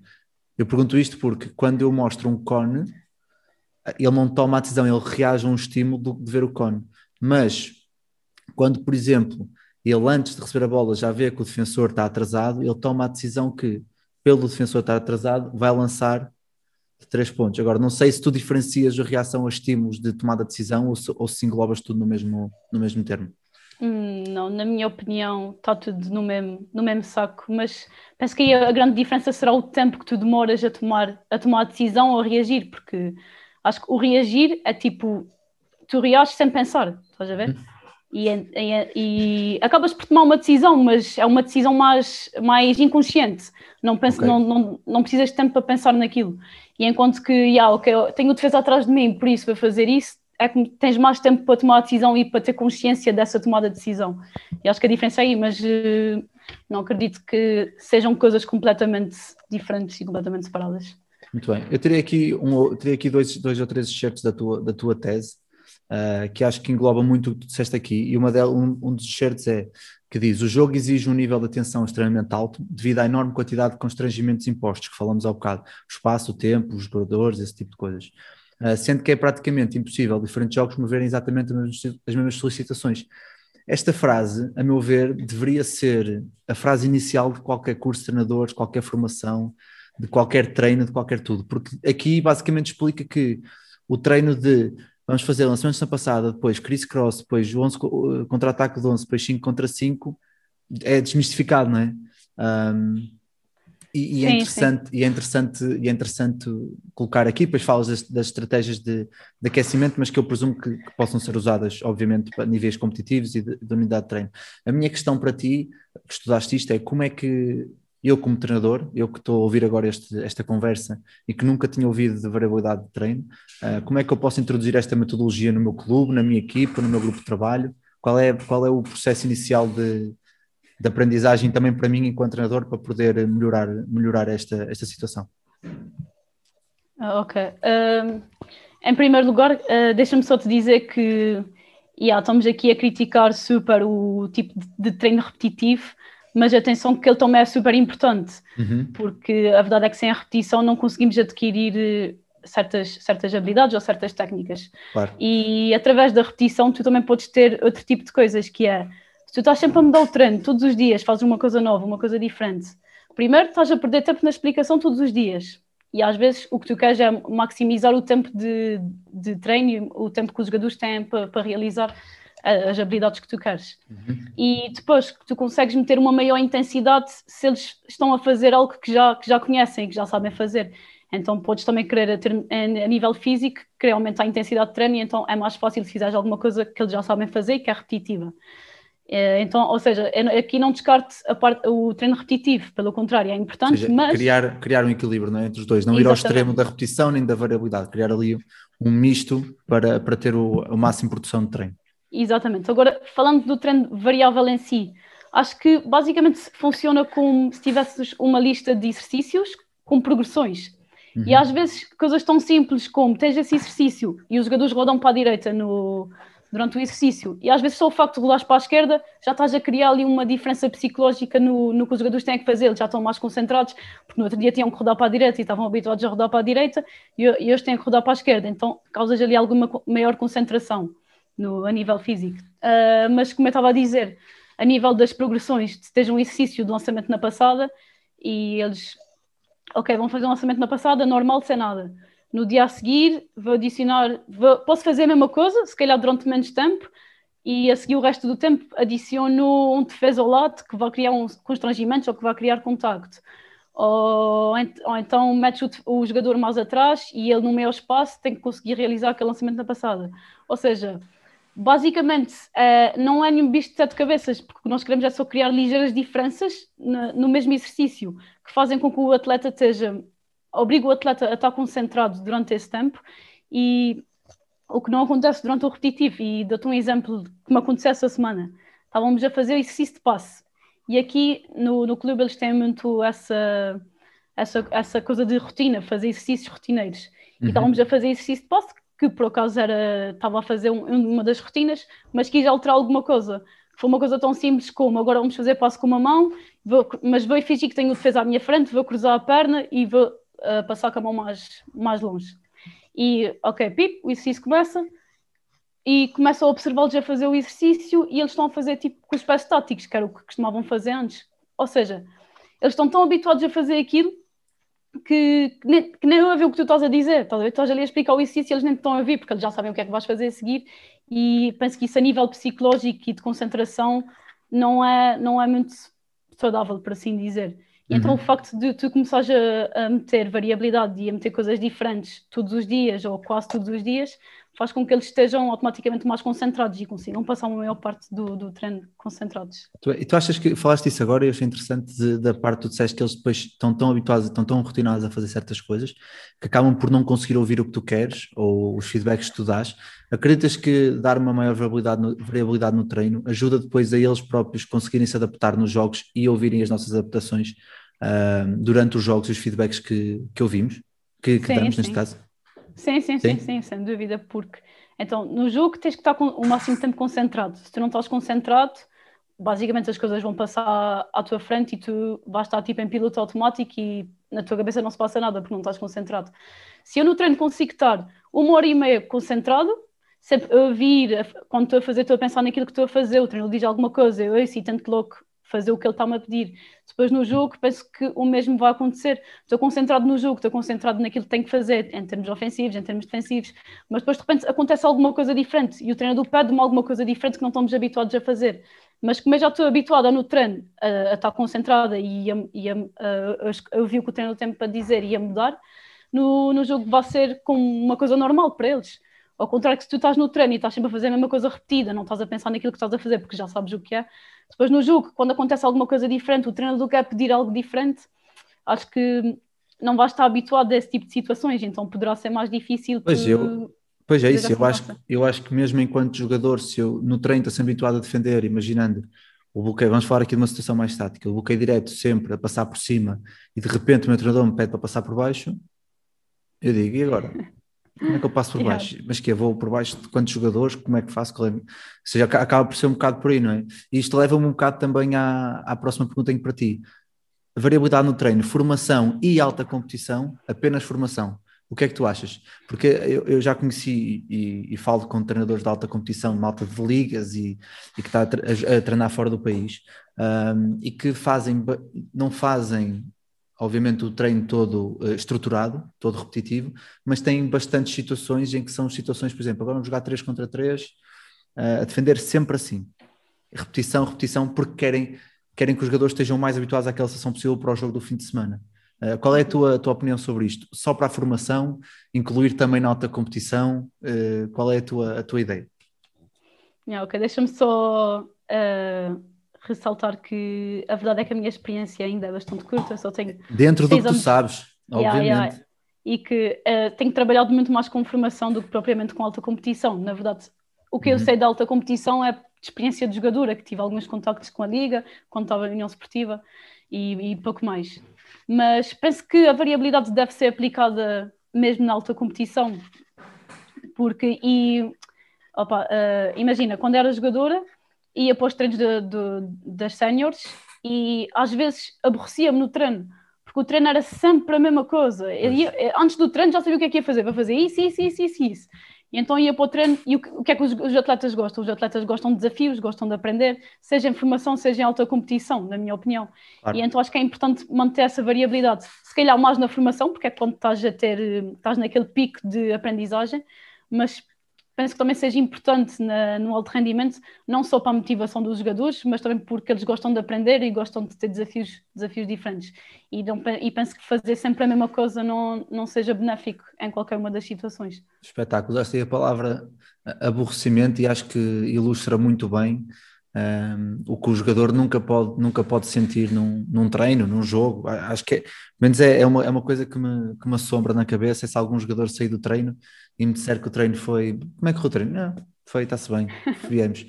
Eu pergunto isto porque quando eu mostro um cone, ele não toma a decisão, ele reage a um estímulo de ver o cone. Mas quando, por exemplo, ele antes de receber a bola já vê que o defensor está atrasado, ele toma a decisão que, pelo defensor estar atrasado, vai lançar de três pontos. Agora, não sei se tu diferencias a reação a estímulos de tomada de decisão ou se, ou se englobas tudo no mesmo, no mesmo termo. Hum, não, na minha opinião, está tudo no mesmo, no mesmo saco, mas penso que a grande diferença será o tempo que tu demoras a tomar a, tomar a decisão ou a reagir, porque acho que o reagir é tipo, tu reages sem pensar, estás a ver? Hum. E, e, e, acabas por tomar uma decisão, mas é uma decisão mais, mais inconsciente. Não, penso, okay. não, não, não precisas de tempo para pensar naquilo. E enquanto que, yeah, okay, tenho o defesa atrás de mim, por isso vou fazer isso, é que tens mais tempo para tomar a decisão e para ter consciência dessa tomada de decisão. E acho que a diferença é aí, mas uh, não acredito que sejam coisas completamente diferentes e completamente separadas. Muito bem. Eu teria aqui, um, teria aqui dois, dois ou três excertos da tua, da tua tese, uh, que acho que engloba muito o que tu disseste aqui, e uma del, um, um dos excertos é que diz: o jogo exige um nível de atenção extremamente alto devido à enorme quantidade de constrangimentos impostos que falamos há bocado, o espaço, o tempo, os jogadores, esse tipo de coisas. Uh, sendo que é praticamente impossível diferentes jogos moverem exatamente as mesmas solicitações. Esta frase, a meu ver, deveria ser a frase inicial de qualquer curso de treinadores, qualquer formação, de qualquer treino, de qualquer tudo, porque aqui basicamente explica que o treino de vamos fazer lançamentos na passada, depois Chris Cross, depois 11 contra-ataque de 11, depois 5 contra 5, é desmistificado, não é? Um, e, e, é sim, interessante, e, é interessante, e é interessante colocar aqui, depois falas das, das estratégias de, de, aquecimento, mas que eu presumo que, que, possam ser usadas, obviamente, para níveis competitivos e de, de, unidade de treino. A minha questão para ti, que estudaste isto, é como é que eu, como treinador, eu que estou a ouvir agora este, esta conversa e que nunca tinha ouvido de variabilidade de treino, uh, como é que eu posso introduzir esta metodologia no meu clube, na minha equipa, no meu grupo de trabalho? Qual é, qual é o processo inicial de, de aprendizagem também para mim, enquanto treinador, para poder melhorar, melhorar esta, esta situação? Ah, ok. Uh, em primeiro lugar, uh, deixa-me só te dizer que yeah, estamos aqui a criticar super o tipo de, de treino repetitivo, mas atenção que ele também é super importante, uhum. porque a verdade é que sem a repetição não conseguimos adquirir eh, certas, certas habilidades ou certas técnicas. Claro. E através da repetição tu também podes ter outro tipo de coisas, que é se tu estás sempre a mudar o treino todos os dias, fazes uma coisa nova, uma coisa diferente, primeiro estás a perder tempo na explicação todos os dias. E às vezes o que tu queres é maximizar o tempo de, de treino, o tempo que os jogadores têm para, para realizar as habilidades que tu queres. Uhum. E depois que tu consegues meter uma maior intensidade se eles estão a fazer algo que já, que já conhecem, que já sabem fazer. Então podes também querer ter, a nível físico, querer aumentar a intensidade de treino e então é mais fácil se fizeres alguma coisa que eles já sabem fazer e que é repetitiva. É, então, ou seja, aqui não descarte parte, o treino repetitivo, pelo contrário, é importante, seja, mas... Criar, criar um equilíbrio é, entre os dois, não Exatamente. ir ao extremo da repetição nem da variabilidade, criar ali um misto para, para ter o, o máximo de produção de treino. Exatamente. Agora, falando do treino variável em si, acho que basicamente funciona como se tivesses uma lista de exercícios com progressões. Uhum. E às vezes coisas tão simples como tens esse exercício e os jogadores rodam para a direita no, durante o exercício, e às vezes só o facto de rodares para a esquerda já estás a criar ali uma diferença psicológica no, no que os jogadores têm que fazer, eles já estão mais concentrados, porque no outro dia tinham que rodar para a direita e estavam habituados a rodar para a direita, e, e hoje têm que rodar para a esquerda, então causas ali alguma maior concentração no, a nível físico. Uh, mas como eu estava a dizer, a nível das progressões, se tens um exercício de lançamento na passada e eles, ok, vão fazer um lançamento na passada, normal, sem nada. No dia a seguir, vou adicionar, vou, posso fazer a mesma coisa, se calhar durante menos tempo, e a seguir o resto do tempo adiciono um defesa ao lado que vai criar uns constrangimentos ou que vai criar contacto. Ou, ou então metes o, o, jogador mais atrás e ele no meio espaço tem que conseguir realizar aquele lançamento na passada. Ou seja, basicamente uh, não é nenhum bicho de sete cabeças, porque o que nós queremos é só criar ligeiras diferenças no, no mesmo exercício, que fazem com que o atleta esteja, obriga o atleta a estar concentrado durante esse tempo e o que não acontece durante o repetitivo, e dou-te um exemplo que me aconteceu essa semana. Estávamos a fazer exercício de passe, e aqui no, no clube eles têm muito essa, essa, essa coisa de rotina, fazer exercícios rotineiros. e estávamos a fazer exercício de posse, que por acaso era, estava a fazer um- uma das rotinas, mas quis alterar alguma coisa. Foi uma coisa tão simples como agora vamos fazer passo com uma mão, vou- mas vou fingir que tenho o defesa à minha frente, vou cruzar a perna e vou ah, passar com a mão mais, mais longe. E, ok, pip, o exercício começa e começam a observá-los a fazer o exercício e eles estão a fazer tipo com os pés estáticos, que era o que costumavam fazer antes. Ou seja, eles estão tão habituados a fazer aquilo que, que nem, que nem a ver o que tu estás a dizer. Estás a ver? Estás ali a explicar o exercício e eles nem te estão a ver, porque eles já sabem o que é que vais fazer a seguir. E penso que isso a nível psicológico e de concentração não é, não é muito saudável, por assim dizer. E Então o facto de tu começares a, a meter variabilidade e a meter coisas diferentes todos os dias ou quase todos os dias faz com que eles estejam automaticamente mais concentrados e consigam passar uma maior parte do, do treino concentrados. Tu, e tu achas que falaste isso agora e eu achei interessante de- da parte que tu disseste que eles depois estão tão habituados, estão tão rotinados a fazer certas coisas que acabam por não conseguir ouvir o que tu queres ou os feedbacks que tu dás. Acreditas que dar uma maior variabilidade no, variabilidade no treino ajuda depois a eles próprios conseguirem se adaptar nos jogos e ouvirem as nossas adaptações ah, durante os jogos e os feedbacks que, que ouvimos, que, que Sim, damos neste sim. caso? Sim, sim, Sim? sim, sem dúvida, porque então no jogo tens que estar com o máximo de tempo concentrado. Se tu não estás concentrado, basicamente as coisas vão passar à tua frente e tu vais estar tipo em piloto automático e na tua cabeça não se passa nada porque não estás concentrado. Se eu no treino consigo estar uma hora e meia concentrado, sempre a ouvir, quando estou a fazer, estou a pensar naquilo que estou a fazer, o treino diz alguma coisa, eu ouço e tento logo fazer o que ele está-me a pedir. Depois no jogo penso que o mesmo vai acontecer. Estou concentrado no jogo, estou concentrado naquilo que tenho que fazer, em termos ofensivos, em termos defensivos, mas depois de repente acontece alguma coisa diferente e o treinador pede-me alguma coisa diferente que não estamos habituados a fazer. Mas como eu já estou habituada no treino a, a estar concentrada e, a, e a, a, a ouvir o que o treinador tem para dizer e a mudar, no, no jogo vai ser como uma coisa normal para eles. Ao contrário que se tu estás no treino e estás sempre a fazer a mesma coisa repetida, não estás a pensar naquilo que estás a fazer porque já sabes o que é. Depois no jogo, quando acontece alguma coisa diferente, o treinador quer pedir algo diferente, acho que não vais estar habituado a esse tipo de situações, então poderá ser mais difícil. Pois, eu- Pois é isso, eu acho, eu acho que mesmo enquanto jogador, se eu no treino estou sempre habituado a defender, imaginando o bloqueio, vamos falar aqui de uma situação mais tática, o bloqueio direto sempre a passar por cima e de repente o meu treinador me pede para passar por baixo, eu digo, e agora? Como é que eu passo por Yeah. baixo? Mas que eu vou por baixo de quantos jogadores? Como é que faço? É- Ou seja, aca- acaba por ser um bocado por aí, não é? E isto leva-me um bocado também à, à próxima pergunta que tenho para ti. A variabilidade no treino, formação e alta competição, apenas formação. O que é que tu achas? Porque eu, eu já conheci e, e falo com treinadores de alta competição, de malta de ligas e, e que está a, tre- a- a treinar fora do país um, e que fazem, não fazem, obviamente, o treino todo eh, estruturado, todo repetitivo, mas têm bastantes situações em que são situações, por exemplo, agora vamos jogar 3 contra 3, a defender sempre assim. Repetição, repetição, porque querem, querem que os jogadores estejam mais habituados àquela sessão possível para o jogo do fim de semana. Uh, qual é a tua, a tua opinião sobre isto? Só para a formação, incluir também na alta competição? Qual é a tua, a tua ideia? Yeah, ok, deixa-me só uh, ressaltar que a verdade é que a minha experiência ainda é bastante curta, só tenho Dentro do que tu anos- sabes, Yeah, obviamente. yeah. E que uh, tenho trabalhado muito mais com formação do que propriamente com alta competição. Na verdade, o que eu Uhum. sei da alta competição é de experiência de jogadora, que tive alguns contactos com a Liga, quando estava na União Esportiva e, e pouco mais. Mas penso que a variabilidade deve ser aplicada mesmo na alta competição, porque, e, opa, uh, imagina, quando era jogadora, ia para os treinos de, de- das séniores e às vezes aborrecia-me no treino, porque o treino era sempre a mesma coisa. Ia- eh, antes do treino já sabia o que é que ia fazer, vai fazer isso, isso, isso, isso, isso. E então ia para o treino e o que, o que é que os, os atletas gostam? Os atletas gostam de desafios, gostam de aprender, seja em formação, seja em alta competição, na minha opinião. Claro. E então acho que é importante manter essa variabilidade. Se calhar mais na formação, porque é quando estás a ter, eh, estás naquele pico de aprendizagem, mas penso que também seja importante na- no alto rendimento, não só para a motivação dos jogadores, mas também porque eles gostam de aprender e gostam de ter desafios, desafios diferentes. E, não e penso que fazer sempre a mesma coisa não, não seja benéfico em qualquer uma das situações. Espetáculo, usaste a palavra aborrecimento e acho que ilustra muito bem um, o que o jogador nunca pode, nunca pode sentir num, num treino, num jogo. Acho que é, menos é, é, uma, é uma coisa que me, que me assombra na cabeça. É se algum jogador sair do treino e me disser que o treino foi. Como é que foi o treino? Não, foi, está-se bem, viemos.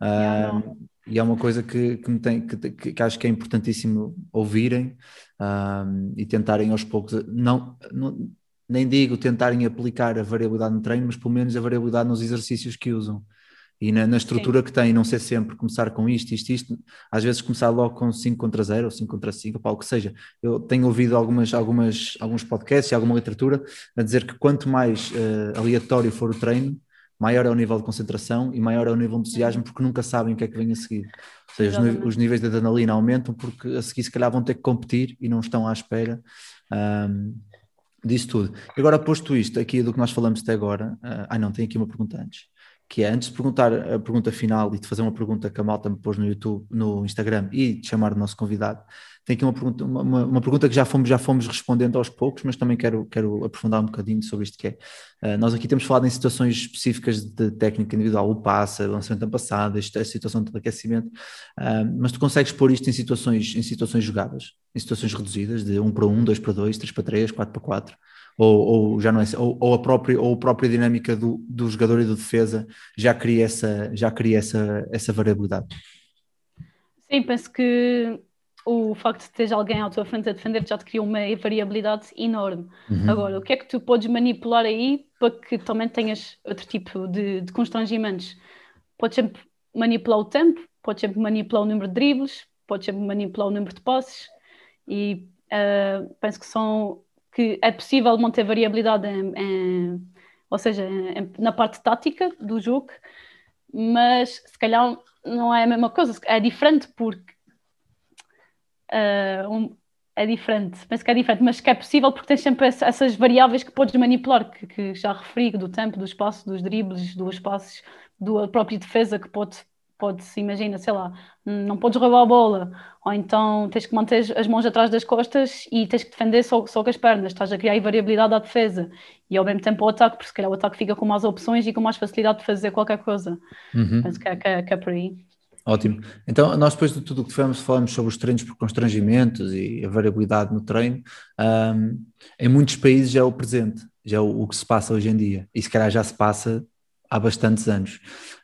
Um, e é uma coisa que, que, me tem, que, que- que acho que é importantíssimo ouvirem um, e tentarem aos poucos, não, não, nem digo tentarem aplicar a variabilidade no treino, mas pelo menos a variabilidade nos exercícios que usam. E na, na estrutura Sim. que tem, não ser sempre começar com isto, isto, isto, às vezes começar logo com 5 contra 0 ou 5 contra 5, para o que seja. Eu tenho ouvido algumas, algumas, alguns podcasts e alguma literatura a dizer que quanto mais uh, aleatório for o treino, maior é o nível de concentração e maior é o nível de entusiasmo, porque nunca sabem o que é que vem a seguir. Ou seja, os níveis de adrenalina aumentam porque a seguir se calhar vão ter que competir e não estão à espera um, disso tudo. Agora, posto isto aqui do que nós falamos até agora, uh, ah não, tem aqui uma pergunta antes que é antes de perguntar a pergunta final e de fazer uma pergunta que a malta me pôs no YouTube, no Instagram e de chamar o nosso convidado, tem aqui uma pergunta, uma, uma, pergunta que já fomos, já fomos respondendo aos poucos, mas também quero, quero aprofundar um bocadinho sobre isto que é. Uh, nós aqui temos falado em situações específicas de técnica individual, o passa, lançamento da passada, a situação de aquecimento, uh, mas tu consegues pôr isto em situações, em situações jogadas, em situações reduzidas, de 1 para 1, 2 para 2, 3 para 3, 4 para 4 ou, ou já não é ou, ou, a própria ou a própria dinâmica do, do jogador e do defesa já cria essa já cria essa essa variabilidade. Sim penso que o facto de teres alguém à tua frente a defender já te cria uma variabilidade enorme. Uhum. agora o que é que tu podes manipular aí para que também tenhas outro tipo de, de constrangimentos? Podes sempre manipular o tempo podes sempre manipular o número de dribles podes sempre manipular o número de passes e uh, penso que são que é possível manter variabilidade, em, em, ou seja, em, na parte tática do jogo, mas se calhar não é a mesma coisa, é diferente porque uh, um, é diferente, penso que é diferente, mas que é possível porque tens sempre essas variáveis que podes manipular, que, que já referi, do tempo, do espaço, dos dribles, dos passos, da própria defesa que pode pode-se, imagina, sei lá, não podes roubar a bola, ou então tens que manter as mãos atrás das costas e tens que defender só, só com as pernas, estás a criar variabilidade à defesa e ao mesmo tempo ao ataque, porque se calhar o ataque fica com mais opções e com mais facilidade de fazer qualquer coisa. Uhum. Penso que é, que, é, que é por aí. Ótimo. Então, nós depois de tudo o que tivemos, falamos sobre os treinos por constrangimentos e a variabilidade no treino. Um, em muitos países já é o presente, já é o, o, que se passa hoje em dia. E se calhar já se passa há bastantes anos.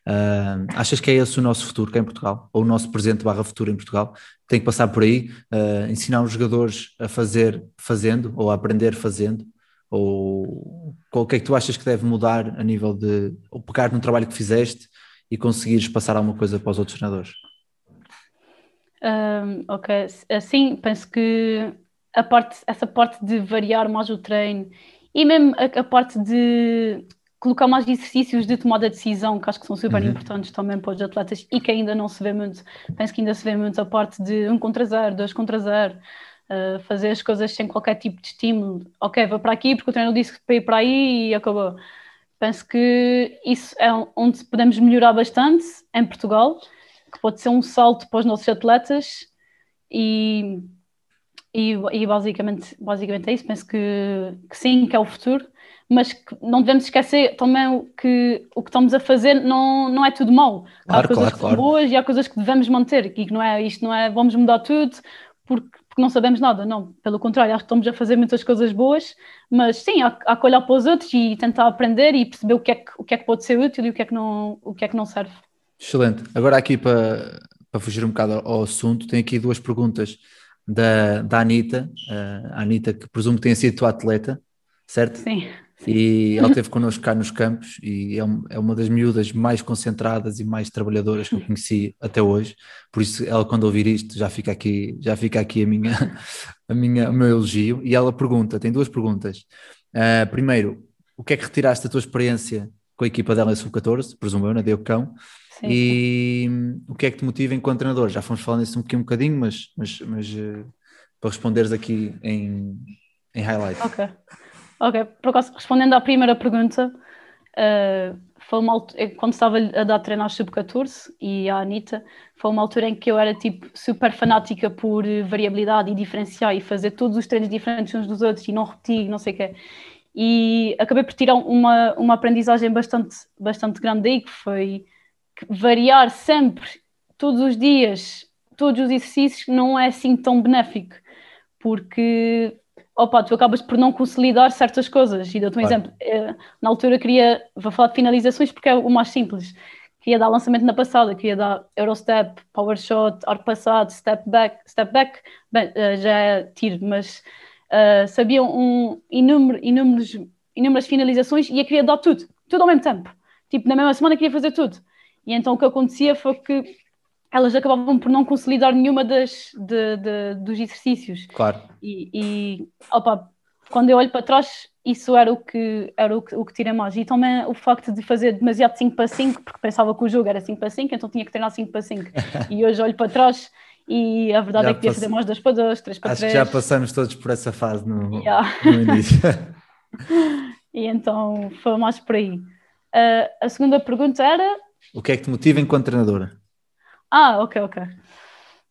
Uh, achas que é esse o nosso futuro cá em Portugal? Ou o nosso presente barra futuro em Portugal? Tem que passar por aí, uh, ensinar os jogadores a fazer fazendo, ou a aprender fazendo? Ou o que é que tu achas que deve mudar a nível de, ou pegar no trabalho que fizeste e conseguires passar alguma coisa para os outros treinadores? Um, ok, assim, penso que a parte, essa parte de variar mais o treino e mesmo a, a parte de colocar mais exercícios de tomada de decisão, que acho que são super uhum. importantes também para os atletas e que ainda não se vê muito. Penso que ainda se vê muito a parte de um contra zero, dois contra zero, uh, fazer as coisas sem qualquer tipo de estímulo. Ok, vou para aqui porque o treino disse para ir para aí e acabou. Penso que isso é onde podemos melhorar bastante em Portugal, que pode ser um salto para os nossos atletas e, e, e basicamente, basicamente é isso. Penso que, que sim, que é o futuro mas não devemos esquecer também que o que estamos a fazer não, não é tudo mau. Claro, há coisas claro, que são claro. boas e há coisas que devemos manter, e que não é, isto não é vamos mudar tudo porque, porque não sabemos nada, não. Pelo contrário, acho que estamos a fazer muitas coisas boas, mas sim, há, há que olhar para os outros e tentar aprender e perceber o que é que, o que, é que pode ser útil e o que é que não, o que é que não serve. Excelente. Agora aqui para, para fugir um bocado ao assunto, tem aqui duas perguntas da, da Anitta, a Anitta que presumo que tenha sido tua atleta, certo? Sim. E ela esteve connosco cá nos campos e é, é uma das miúdas mais concentradas e mais trabalhadoras que eu conheci até hoje. Por isso, ela, quando ouvir isto, já fica aqui, já fica aqui a minha, a minha, o meu elogio. E ela pergunta: tem duas perguntas. Uh, primeiro, o que é que retiraste da tua experiência com a equipa dela em Sub-14, presumo eu, na Deucão? Sim, e sim. o que é que te motiva enquanto treinador? Já fomos falando isso um um bocadinho, mas, mas, mas uh, para responderes aqui em, em highlight. Ok. Ok, acaso, respondendo à primeira pergunta, uh, foi uma altura, quando estava a dar treino aos sub-14 e à Anitta, foi uma altura em que eu era tipo super fanática por variabilidade e diferenciar e fazer todos os treinos diferentes uns dos outros e não repetir, não sei o quê. E acabei por tirar uma, uma aprendizagem bastante, bastante grande daí, que foi variar sempre, todos os dias, todos os exercícios, não é assim tão benéfico, porque opa, tu acabas por não consolidar certas coisas. E dou-te um claro. exemplo. Eh, na altura queria, vou falar de finalizações porque é o mais simples. Queria dar lançamento na passada, queria dar Eurostep, Power Shot, arco passado, Step Back. Step Back, bem, eh, já é tiro, mas uh, sabiam um, inúmero, inúmeros, inúmeras finalizações e eu queria dar tudo, tudo ao mesmo tempo. Tipo, na mesma semana queria fazer tudo. E então o que acontecia foi que elas acabavam por não consolidar nenhuma das, de, de, dos exercícios. Claro. E, e opa, quando eu olho para trás, isso era o que, era o que, o que tira mais. E também o facto de fazer demasiado 5 para 5, porque pensava que o jogo era 5 para 5, então tinha que treinar 5 para 5. e hoje olho para trás e a verdade Já é que podia fazer mais 2 para 2, 3 para Acho 3. que já passamos todos por essa fase no, Yeah. no início. E então foi mais por aí. Ah, a segunda pergunta era. o que é que te motiva enquanto treinadora? Ah, ok, ok.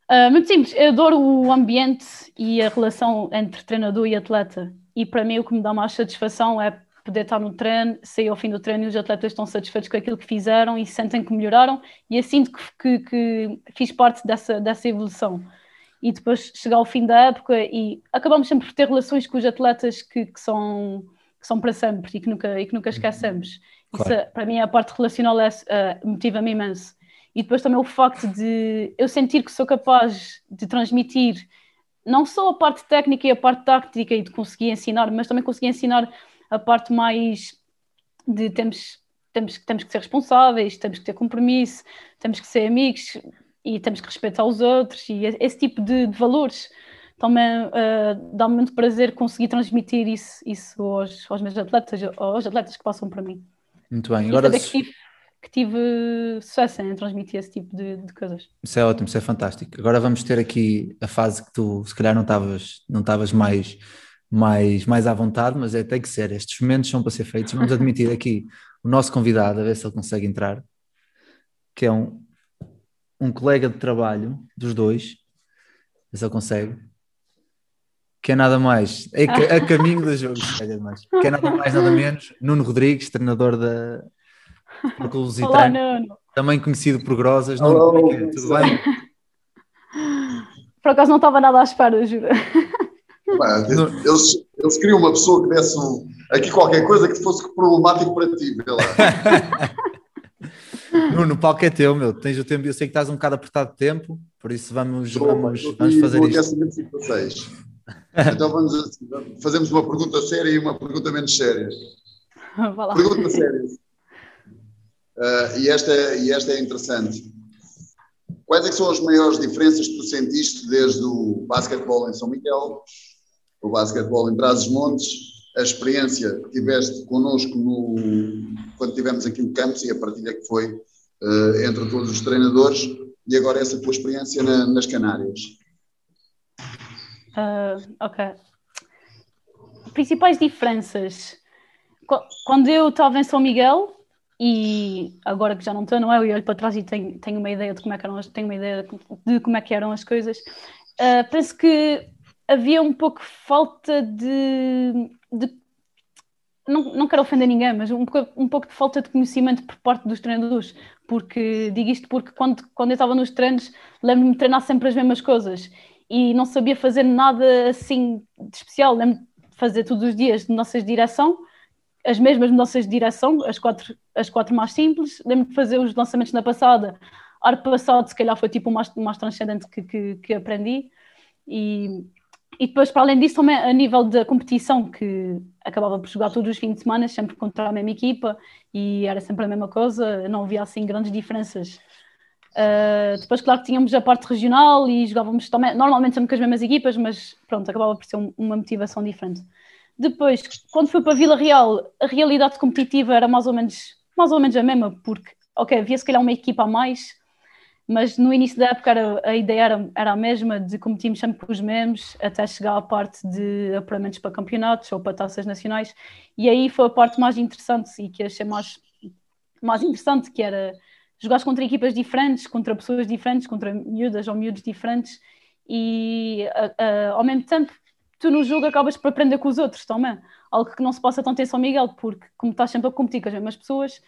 Ah, muito simples, eu adoro o ambiente e a relação entre treinador e atleta. E para mim o que me dá mais satisfação é poder estar no treino, sair ao fim do treino e os atletas estão satisfeitos com aquilo que fizeram e sentem que melhoraram e eu sinto que, que, que fiz parte dessa, dessa evolução. E depois chegar ao fim da época e acabamos sempre por ter relações com os atletas que, que são, que são para sempre e que nunca, e que nunca esquecemos. Isso, Claro. para mim, a parte relacional é, eh, motiva-me imenso. E depois também o facto de eu sentir que sou capaz de transmitir não só a parte técnica e a parte tática e de conseguir ensinar, mas também conseguir ensinar a parte mais de temos, temos, temos que ser responsáveis, temos que ter compromisso, temos que ser amigos e temos que respeitar os outros e esse tipo de, de valores também eh, dá-me muito prazer conseguir transmitir isso, isso aos, aos meus atletas, aos atletas que passam por mim. Muito bem, agora saber que tive, que tive sucesso em transmitir esse tipo de, de coisas. isso é ótimo, isso é fantástico. Agora vamos ter aqui a fase que tu se calhar não estavas não estavas mais, mais, mais à vontade, mas é, tem que ser. Estes momentos são para ser feitos. Vamos admitir aqui o nosso convidado, a ver se ele consegue entrar, que é um, um colega de trabalho dos dois, ver se ele consegue. Que é nada mais, é ca- a caminho do jogo, se calhar mais. que é nada mais, nada menos, Nuno Rodrigues, treinador da Olá, Lusitano, Nuno. também conhecido por Grosas. Nuno, como é que é? Tudo bem? Por acaso não estava nada à espera, juro. Eles, eles queriam uma pessoa que desse um- aqui qualquer coisa que fosse problemático para ti, vê lá. Nuno, o palco é teu, meu. Tens o tempo. Eu sei que estás um bocado apertado de tempo, por isso vamos, Estou- vamos, vamos fazer isto. Então vamos fazemos uma pergunta séria e uma pergunta menos séria. Pergunta séria. Ah, e, esta, é- e esta é interessante. Quais é são as maiores diferenças que tu sentiste desde o basquetebol em São Miguel, o basquetebol em Trás-os-Montes, a experiência que tiveste connosco no, quando tivemos aqui o campus e a partilha que foi eh, entre todos os treinadores e agora essa tua experiência na- nas Canárias? Ah, ok. Principais diferenças. Qu- Quando eu estava em São Miguel, e agora que já não estou, não é? Eu olho para trás e tenho, tenho uma ideia de como é que eram as, tenho uma ideia de como é que eram as coisas. Ah, penso que havia um pouco falta de, de- não, não quero ofender ninguém, mas um pouco, um pouco de falta de conhecimento por parte dos treinadores, porque digo isto porque quando, quando eu estava nos treinos, lembro-me de treinar sempre as mesmas coisas e não sabia fazer nada assim de especial. Lembro de fazer todos os dias de direção, as mesmas mudanças de direção, as quatro, as quatro mais simples. Lembro de fazer os lançamentos na passada. Ar passado, se calhar, foi tipo o mais, mais transcendente que, que, que aprendi. E, e depois, para além disso, também a nível da competição, que acabava por jogar todos os fins de semana, sempre contra a mesma equipa, e era sempre a mesma coisa, não havia assim grandes diferenças. Uh, depois, claro que tínhamos a parte regional e jogávamos também, normalmente sempre com as mesmas equipas, mas pronto, acabava por ser um- uma motivação diferente. Depois, quando fui para Vila Real, a realidade competitiva era mais ou menos, mais ou menos a mesma, porque, ok, havia se calhar uma equipa a mais, mas no início da época era- a ideia era, era a mesma, de competirmos sempre com os mesmos, até chegar à parte de apuramentos para campeonatos ou para taças nacionais, e aí foi a parte mais interessante e que achei mais, mais interessante, que era jogares contra equipas diferentes, contra pessoas diferentes, contra miúdas ou miúdos diferentes, e ao mesmo tempo tu no jogo acabas por aprender com os outros também, algo que não se passa tanto em São Miguel, porque como estás sempre a competir com as mesmas pessoas,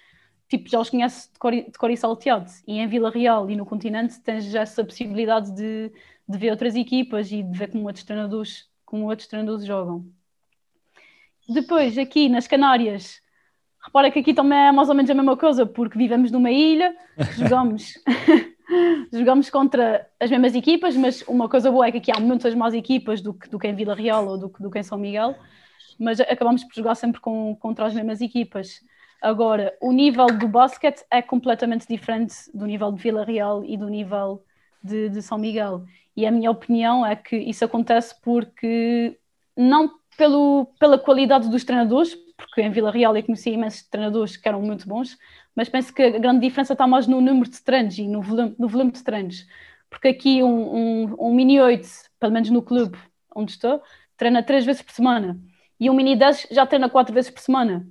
tipo, já os conheces de cor, de cor e salteado. E em Vila Real e no continente tens já essa possibilidade de, de ver outras equipas e de ver como outros treinadores, como outros treinadores jogam. Depois, aqui nas Canárias, repara que aqui também é mais ou menos a mesma coisa, porque vivemos numa ilha, jogamos, jogamos contra as mesmas equipas, mas uma coisa boa é que aqui há muitas mais equipas do que, do que em Vila Real ou do do que em São Miguel, mas acabamos por jogar sempre com, contra as mesmas equipas. Agora, o nível do basquete é completamente diferente do nível de Vila Real e do nível de, de São Miguel. E a minha opinião é que isso acontece porque não pelo, pela qualidade dos treinadores, porque em Vila Real eu conheci imensos treinadores que eram muito bons, mas penso que a grande diferença está mais no número de treinos e no volume, no volume de treinos. Porque aqui um, um, um mini 8, pelo menos no clube onde estou, treina três vezes por semana. E um mini 10 já treina quatro vezes por semana.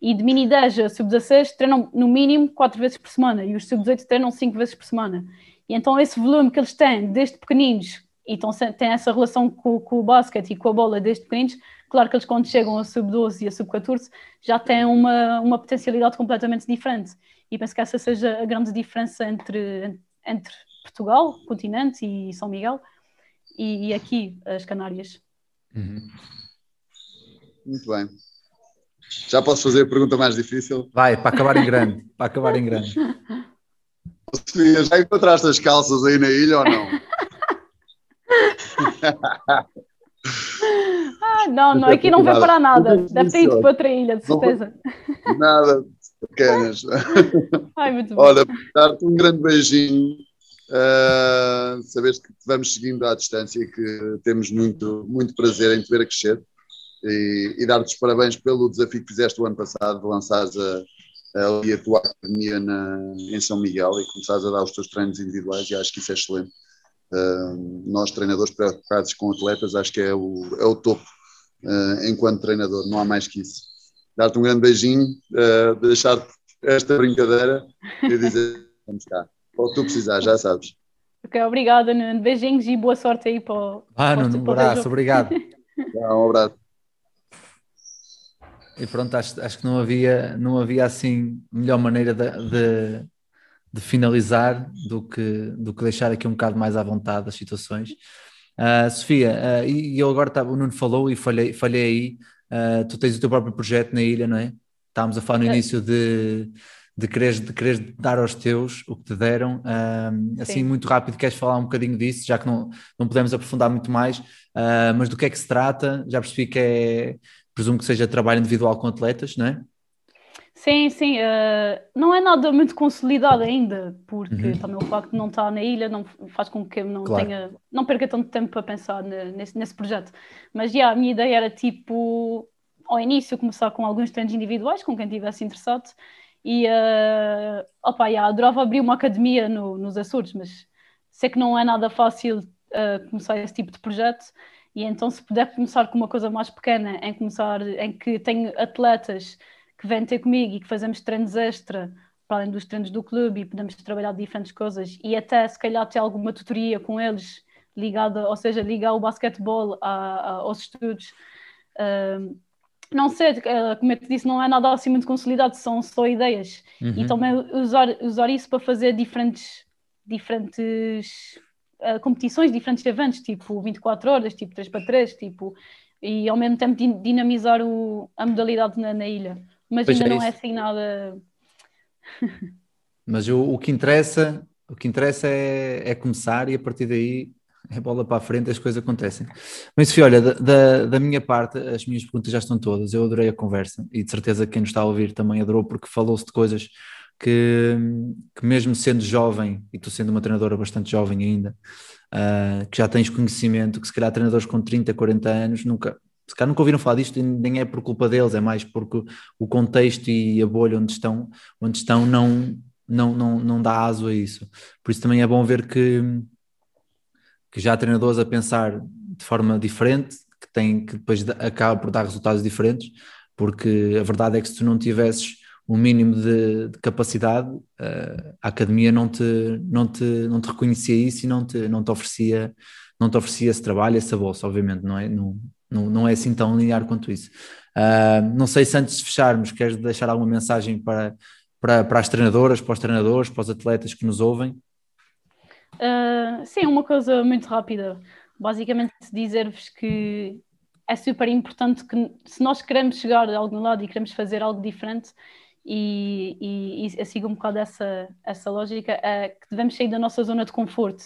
E de mini 10 a sub-16 treinam no mínimo quatro vezes por semana. E os sub-18 treinam cinco vezes por semana. E então esse volume que eles têm desde pequeninos, e então têm essa relação com, com o basquete e com a bola desde pequeninos, Claro que eles, quando chegam a sub-12 e a sub-14, já têm uma, uma potencialidade completamente diferente. E penso que essa seja a grande diferença entre, entre Portugal, continente e São Miguel, e, e aqui, as Canárias. Uhum. Muito bem. Já posso fazer a pergunta mais difícil? Vai, para acabar em grande. para acabar em grande. Sofia, já encontraste as calças aí na ilha ou não? Ah, não, não, aqui não vem para nada. Deve ter ido para outra ilha, de certeza. Nada, pequenas. Ai, muito. Olha, dar-te um grande beijinho. Uh, saberes que vamos seguindo à distância e que temos muito, muito prazer em te ver a crescer e, e dar-te os parabéns pelo desafio que fizeste o ano passado de lançares a, a, a tua academia na, em São Miguel e começares a dar os teus treinos individuais e acho que isso é excelente. Nós, treinadores preocupados com atletas, acho que é o, é o topo uh, enquanto treinador, não há mais que isso. Dar-te um grande beijinho, uh, deixar esta brincadeira e dizer: vamos cá, o que tu precisar, já sabes. Ok, obrigada, Nuno. Beijinhos e boa sorte aí para o. Ah, Nuno, um abraço, obrigado. um abraço. E pronto, acho, acho que não havia, não havia assim melhor maneira de, de de finalizar do que, do que deixar aqui um bocado mais à vontade as situações. Uh, Sofia, uh, e, eu agora tá, o Nuno falou e falhei, falhei aí, uh, tu tens o teu próprio projeto na ilha, não é? Estávamos a falar no é. início de, de, quereres, de quereres dar aos teus o que te deram. assim, muito rápido, queres falar um bocadinho disso, já que não, não podemos aprofundar muito mais, mas do que é que se trata? Já percebi que é, presumo que seja trabalho individual com atletas, não é? Sim, sim, uh, não é nada muito consolidado ainda, porque uhum. também o facto de não estar na ilha não faz com que eu não claro. tenha, não perca tanto tempo para pensar nesse, nesse projeto. Mas já, a minha ideia era tipo, ao início, começar com alguns treinos individuais, com quem estivesse interessado, e uh, opa, já, adorava abrir uma academia no, nos Açores, mas sei que não é nada fácil uh, começar esse tipo de projeto. E então, se puder começar com uma coisa mais pequena, em começar, em que tenho atletas que vêm ter comigo e que fazemos treinos extra para além dos treinos do clube e podemos trabalhar diferentes coisas e até se calhar ter alguma tutoria com eles ligada, ou seja, ligar o basquetebol a, a, aos estudos. Uh, não sei, como eu te disse, não é nada assim muito consolidado, são só ideias. Uhum. E também usar, usar isso para fazer diferentes, diferentes uh, competições, diferentes eventos, tipo 24 horas, tipo 3 para 3, tipo, e ao mesmo tempo dinamizar o, a modalidade na, na ilha mas pois ainda é não é assim nada. mas o, o, que interessa, o que interessa é, é, começar e a partir daí é bola para a frente, as coisas acontecem. Mas Sofia, olha, da, da, minha parte, as minhas perguntas já estão todas. Eu adorei a conversa e de certeza quem nos está a ouvir também adorou, porque falou-se de coisas que, que, mesmo sendo jovem, e tu sendo uma treinadora bastante jovem ainda, uh, que já tens conhecimento, que se calhar treinadores com 30, 40 anos nunca, se calhar nunca ouviram falar disto, nem é por culpa deles, é mais porque o contexto e a bolha onde estão, onde estão não, não, não, não dá aso a isso. Por isso também é bom ver que, que já há treinadores a pensar de forma diferente, que, tem, que depois acaba por dar resultados diferentes, porque a verdade é que se tu não tivesses um mínimo de, de capacidade, uh, a academia não te, não, te, não te reconhecia isso e não te, não te oferecia não te oferecia esse trabalho, essa bolsa, obviamente, não é? Não, não, não é assim tão linear quanto isso. Uh, não sei se antes de fecharmos, queres deixar alguma mensagem para, para, para as treinadoras, para os treinadores, para os atletas que nos ouvem? Uh, sim, uma coisa muito rápida. Basicamente, dizer-vos que é super importante que, se nós queremos chegar a algum lado e queremos fazer algo diferente, e, e, e sigo um bocado essa, essa lógica, é que devemos sair da nossa zona de conforto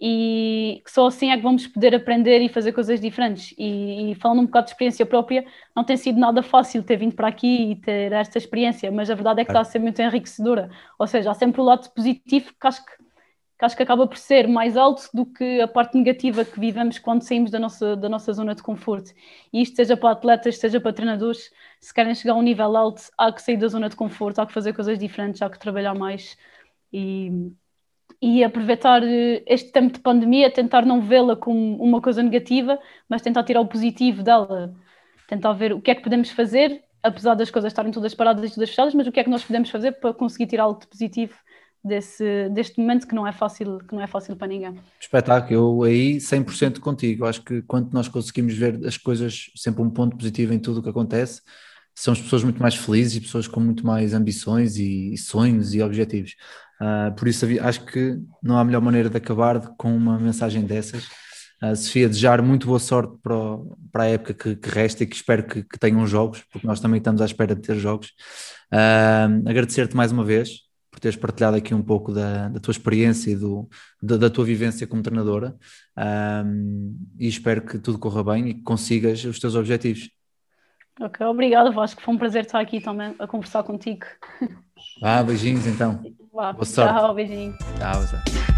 e só assim é que vamos poder aprender e fazer coisas diferentes. E, e, falando um bocado de experiência própria, não tem sido nada fácil ter vindo para aqui e ter esta experiência, mas a verdade é que está a ser muito enriquecedora. Ou seja, há sempre o lado positivo que acho que, que acho que acaba por ser mais alto do que a parte negativa que vivemos quando saímos da nossa, da nossa zona de conforto. E isto seja para atletas, seja para treinadores, se querem chegar a um nível alto, há que sair da zona de conforto, há que fazer coisas diferentes, há que trabalhar mais. E e aproveitar eh, este tempo de pandemia, tentar não vê-la como uma coisa negativa, mas tentar tirar o positivo dela, tentar ver o que é que podemos fazer, apesar das coisas estarem todas paradas e todas fechadas, mas o que é que nós podemos fazer para conseguir tirar algo de positivo desse, deste momento que não é fácil, que não é fácil para ninguém. Espetáculo, eu aí 100% contigo, acho que quando nós conseguimos ver as coisas, sempre um ponto positivo em tudo o que acontece, são as pessoas muito mais felizes e pessoas com muito mais ambições e, sonhos e objetivos. Uh, por isso acho que não há melhor maneira de acabar com uma mensagem dessas. Uh, Sofia, desejar muito boa sorte para, o, para a época que, que, resta e que espero que, que, tenham jogos, porque nós também estamos à espera de ter jogos. Uh, Agradecer-te mais uma vez por teres partilhado aqui um pouco da, da tua experiência e do, da, da, tua vivência como treinadora e espero que tudo corra bem e que consigas os teus objetivos. Ok, obrigada Vasco, foi um prazer estar aqui também a conversar contigo. Ah, beijinhos então. Boa sorte. Tchau, beijinho. Tchau, tchau.